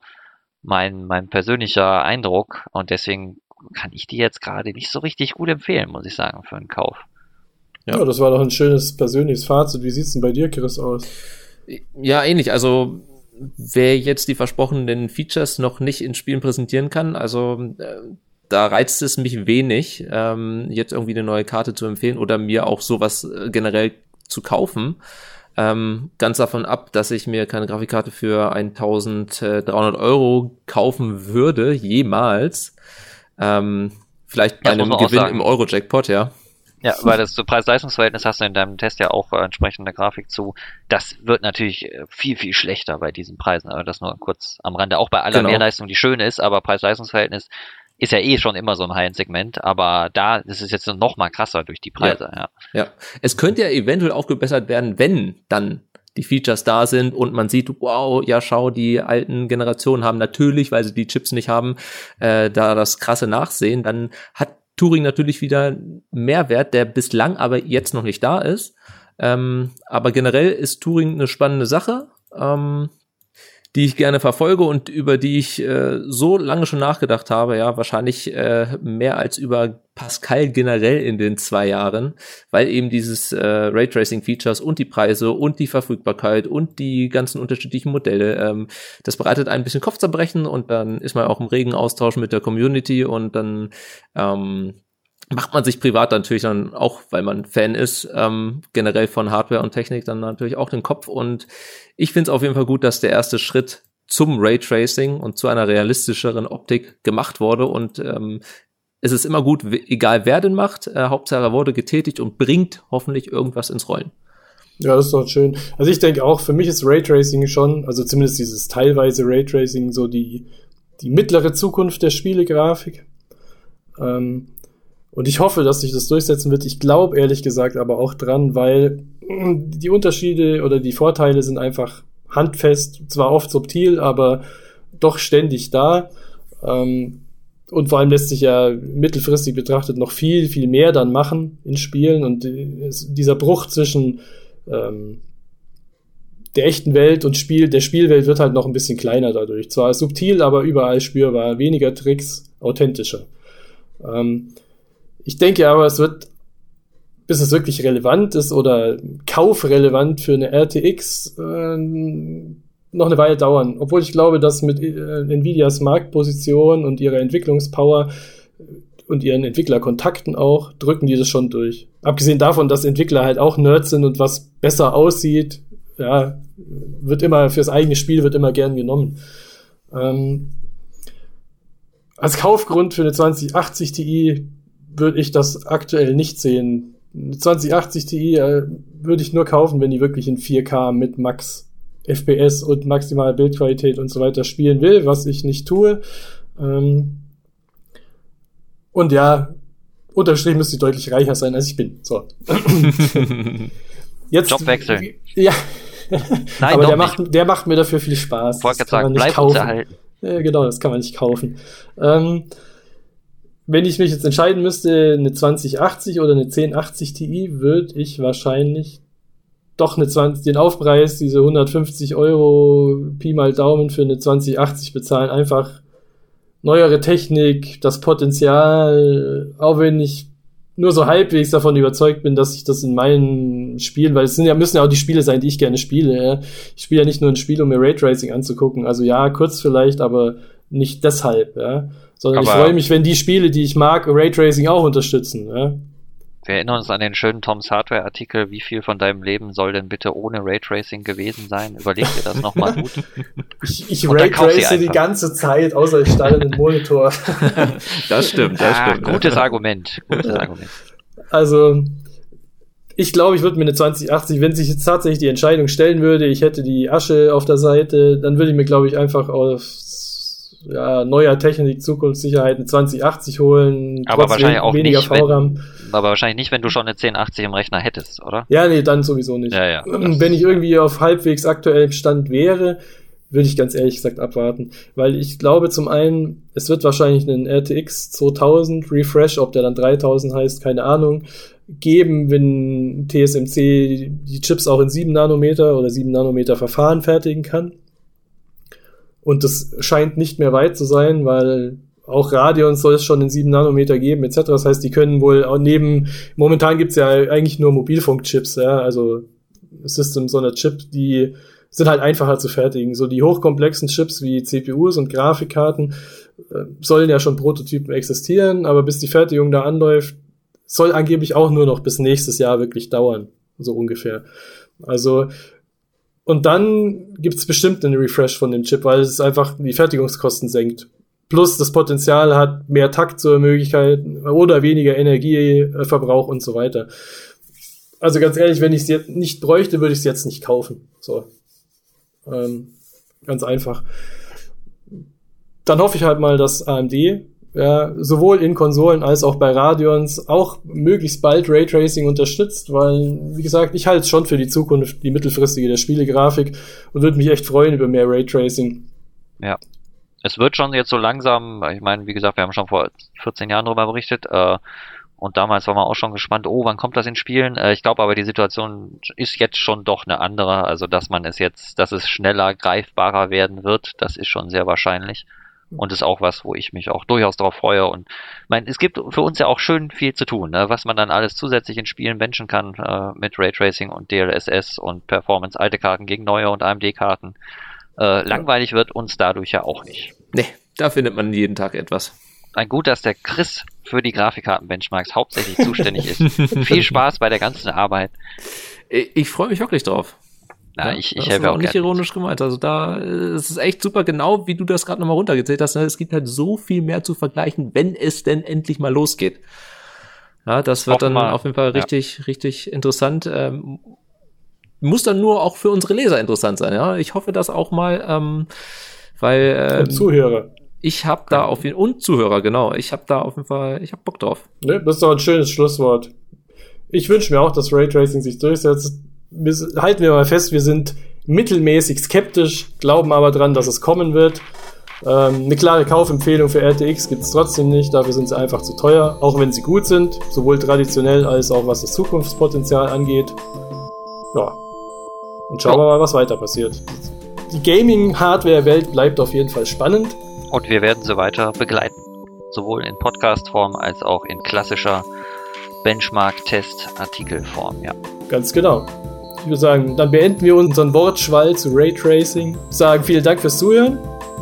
mein, mein persönlicher Eindruck und deswegen kann ich die jetzt gerade nicht so richtig gut empfehlen, muss ich sagen, für einen Kauf. Ja, ja das war doch ein schönes persönliches Fazit. Wie sieht's denn bei dir, Chris, aus? Ja, ähnlich. Also wer jetzt die versprochenen Features noch nicht in Spielen präsentieren kann, also äh, da reizt es mich wenig, ähm, jetzt irgendwie eine neue Karte zu empfehlen oder mir auch sowas äh, generell zu kaufen. Ähm, ganz davon ab, dass ich mir keine Grafikkarte für 1300 Euro kaufen würde, jemals. Ähm, vielleicht bei einem Gewinn im Euro-Jackpot, ja. Ja, weil das Preis-Leistungs-Verhältnis hast du in deinem Test ja auch äh, entsprechende Grafik zu. Das wird natürlich äh, viel, viel schlechter bei diesen Preisen. Aber das nur kurz am Rande. Auch bei aller genau. Mehrleistung, die schön ist, aber Preis-Leistungs-Verhältnis ist ja eh schon immer so ein High-End-Segment, aber da ist es jetzt noch mal krasser durch die Preise. Ja. ja, ja. Es könnte ja eventuell aufgebessert werden, wenn dann die Features da sind und man sieht, wow, ja schau, die alten Generationen haben natürlich, weil sie die Chips nicht haben, äh, da das krasse Nachsehen, dann hat Turing natürlich wieder Mehrwert, der bislang aber jetzt noch nicht da ist. Ähm, aber generell ist Turing eine spannende Sache. Ähm, die ich gerne verfolge und über die ich äh, so lange schon nachgedacht habe, ja, wahrscheinlich äh, mehr als über Pascal generell in den zwei Jahren, weil eben dieses äh, Raytracing-Features und die Preise und die Verfügbarkeit und die ganzen unterschiedlichen Modelle, ähm, das bereitet ein bisschen Kopfzerbrechen und dann ist man auch im regen Austausch mit der Community und dann ähm, macht man sich privat natürlich dann auch, weil man Fan ist, ähm, generell von Hardware und Technik dann natürlich auch den Kopf. Und ich finde es auf jeden Fall gut, dass der erste Schritt zum Raytracing und zu einer realistischeren Optik gemacht wurde. Und ähm, es ist immer gut, egal wer den macht, äh, Hauptsache er wurde getätigt und bringt hoffentlich irgendwas ins Rollen. Ja, das ist doch schön. Also ich denke auch, für mich ist Raytracing schon, also zumindest dieses teilweise Raytracing, so die, die mittlere Zukunft der Spielegrafik. Ähm, und ich hoffe, dass sich das durchsetzen wird. Ich glaube ehrlich gesagt aber auch dran, weil die Unterschiede oder die Vorteile sind einfach handfest, zwar oft subtil, aber doch ständig da. Ähm, und vor allem lässt sich ja mittelfristig betrachtet noch viel, viel mehr dann machen in Spielen. Und dieser Bruch zwischen ähm, der echten Welt und Spiel, der Spielwelt wird halt noch ein bisschen kleiner dadurch. Zwar subtil, aber überall spürbar. Weniger Tricks, authentischer. Ähm, ich denke aber, es wird, bis es wirklich relevant ist oder kaufrelevant für eine RTX, äh, noch eine Weile dauern. Obwohl ich glaube, dass mit äh, Nvidias Marktposition und ihrer Entwicklungspower und ihren Entwicklerkontakten auch, drücken die das schon durch. Abgesehen davon, dass Entwickler halt auch Nerds sind und was besser aussieht, ja, wird immer, fürs eigene Spiel wird immer gern genommen. Ähm, als Kaufgrund für eine 2080 Ti würde ich das aktuell nicht sehen. Eine 2080 Ti äh, würde ich nur kaufen, wenn die wirklich in 4K mit Max FPS und maximaler Bildqualität und so weiter spielen will, was ich nicht tue. Ähm, und ja, unterstrich müsste ich deutlich reicher sein, als ich bin. So. Jetzt, Job wechseln. Ja. Nein, aber der macht, der macht mir dafür viel Spaß. Wollte gerade sagen, bleib uns erhalten. Ja, genau, das kann man nicht kaufen. Ähm, wenn ich mich jetzt entscheiden müsste, eine 2080 oder eine 1080 Ti, würde ich wahrscheinlich doch eine 20, den Aufpreis, diese 150 Euro Pi mal Daumen für eine 2080 bezahlen. Einfach neuere Technik, das Potenzial, auch wenn ich nur so halbwegs davon überzeugt bin, dass ich das in meinen Spielen, weil es sind ja, müssen ja auch die Spiele sein, die ich gerne spiele. Ja. Ich spiele ja nicht nur ein Spiel, um mir Raytracing anzugucken. Also ja, kurz vielleicht, aber nicht deshalb, ja. Sondern aber ich freue mich, wenn die Spiele, die ich mag, Raytracing auch unterstützen, ja. Wir erinnern uns an den schönen Toms Hardware-Artikel. Wie viel von deinem Leben soll denn bitte ohne Raytracing gewesen sein? Überleg dir das nochmal gut. ich ich raytrace die ganze Zeit, außer ich stelle den Monitor. das stimmt, das ah, stimmt. Gutes Argument, gutes Argument. Also, ich glaube, ich würde mir eine 2080, wenn sich jetzt tatsächlich die Entscheidung stellen würde, ich hätte die Asche auf der Seite, dann würde ich mir, glaube ich, einfach auf ja, neuer Technik, Zukunftssicherheit eine 2080 holen, aber wahrscheinlich auch weniger nicht. Wenn, aber wahrscheinlich nicht, wenn du schon eine 1080 im Rechner hättest, oder? Ja, nee, dann sowieso nicht. Ja, ja, wenn ich irgendwie auf halbwegs aktuellem Stand wäre, würde ich ganz ehrlich gesagt abwarten. Weil ich glaube zum einen, es wird wahrscheinlich einen RTX 2000 Refresh, ob der dann 3000 heißt, keine Ahnung, geben, wenn TSMC die Chips auch in 7 Nanometer oder 7 Nanometer Verfahren fertigen kann. Und das scheint nicht mehr weit zu sein, weil auch Radions soll es schon in 7 Nanometer geben, etc. Das heißt, die können wohl auch neben, momentan gibt's ja eigentlich nur Mobilfunkchips, ja, also System, so eine Chip, die sind halt einfacher zu fertigen. So die hochkomplexen Chips wie CPUs und Grafikkarten äh, sollen ja schon Prototypen existieren, aber bis die Fertigung da anläuft, soll angeblich auch nur noch bis nächstes Jahr wirklich dauern, so ungefähr. Also und dann gibt's bestimmt einen Refresh von dem Chip, weil es einfach die Fertigungskosten senkt. Plus das Potenzial hat mehr Takt zur Möglichkeit oder weniger Energieverbrauch und so weiter. Also ganz ehrlich, wenn ich es jetzt nicht bräuchte, würde ich es jetzt nicht kaufen. So. Ähm, ganz einfach. Dann hoffe ich halt mal, dass AMD ja, sowohl in Konsolen als auch bei Radions auch möglichst bald Raytracing unterstützt, weil, wie gesagt, ich halte es schon für die Zukunft, die mittelfristige der Spielegrafik und würde mich echt freuen über mehr Raytracing. Ja. Es wird schon jetzt so langsam, ich meine, wie gesagt, wir haben schon vor 14 Jahren darüber berichtet, äh, und damals war man auch schon gespannt, oh, wann kommt das in Spielen? Äh, ich glaube aber, die Situation ist jetzt schon doch eine andere. Also, dass man es jetzt, dass es schneller greifbarer werden wird, das ist schon sehr wahrscheinlich. Und ist auch was, wo ich mich auch durchaus darauf freue. Und mein, es gibt für uns ja auch schön viel zu tun, ne? was man dann alles zusätzlich in Spielen benchen kann äh, mit Raytracing und DLSS und Performance, alte Karten gegen neue und AMD-Karten. Äh, langweilig wird uns dadurch ja auch nicht. Nee, da findet man jeden Tag etwas. Ein gut, dass der Chris für die Grafikkarten-Benchmarks hauptsächlich zuständig ist. Viel Spaß bei der ganzen Arbeit. Ich, ich freue mich wirklich drauf. Na, ja, ich, ich helfe auch, auch nicht ironisch gemeint. Also da ist es echt super genau, wie du das gerade nochmal runtergezählt hast. Ne? Es gibt halt so viel mehr zu vergleichen, wenn es denn endlich mal losgeht. Ja, das wird dann mal. auf jeden Fall richtig, ja. richtig interessant. Ähm, muss dann nur auch für unsere Leser interessant sein. Ja, ich hoffe das auch mal, ähm, weil ähm, und Zuhörer. Ich habe da auf jeden und Zuhörer genau. Ich habe da auf jeden Fall, ich habe Bock drauf. Ne, das ist doch ein schönes Schlusswort. Ich wünsche mir auch, dass Raytracing sich durchsetzt halten wir mal fest, wir sind mittelmäßig skeptisch, glauben aber dran, dass es kommen wird. Ähm, eine klare Kaufempfehlung für RTX gibt es trotzdem nicht, dafür sind sie einfach zu teuer, auch wenn sie gut sind, sowohl traditionell als auch was das Zukunftspotenzial angeht. Ja. Und schauen wir mal, was weiter passiert. Die Gaming-Hardware-Welt bleibt auf jeden Fall spannend. Und wir werden sie weiter begleiten. sowohl in Podcast-Form als auch in klassischer Benchmark-Test-Artikelform, ja. Ganz genau. Ich würde sagen, dann beenden wir unseren Wortschwall zu Raytracing. Sagen vielen Dank fürs Zuhören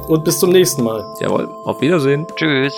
und bis zum nächsten Mal. Jawohl, auf Wiedersehen. Tschüss.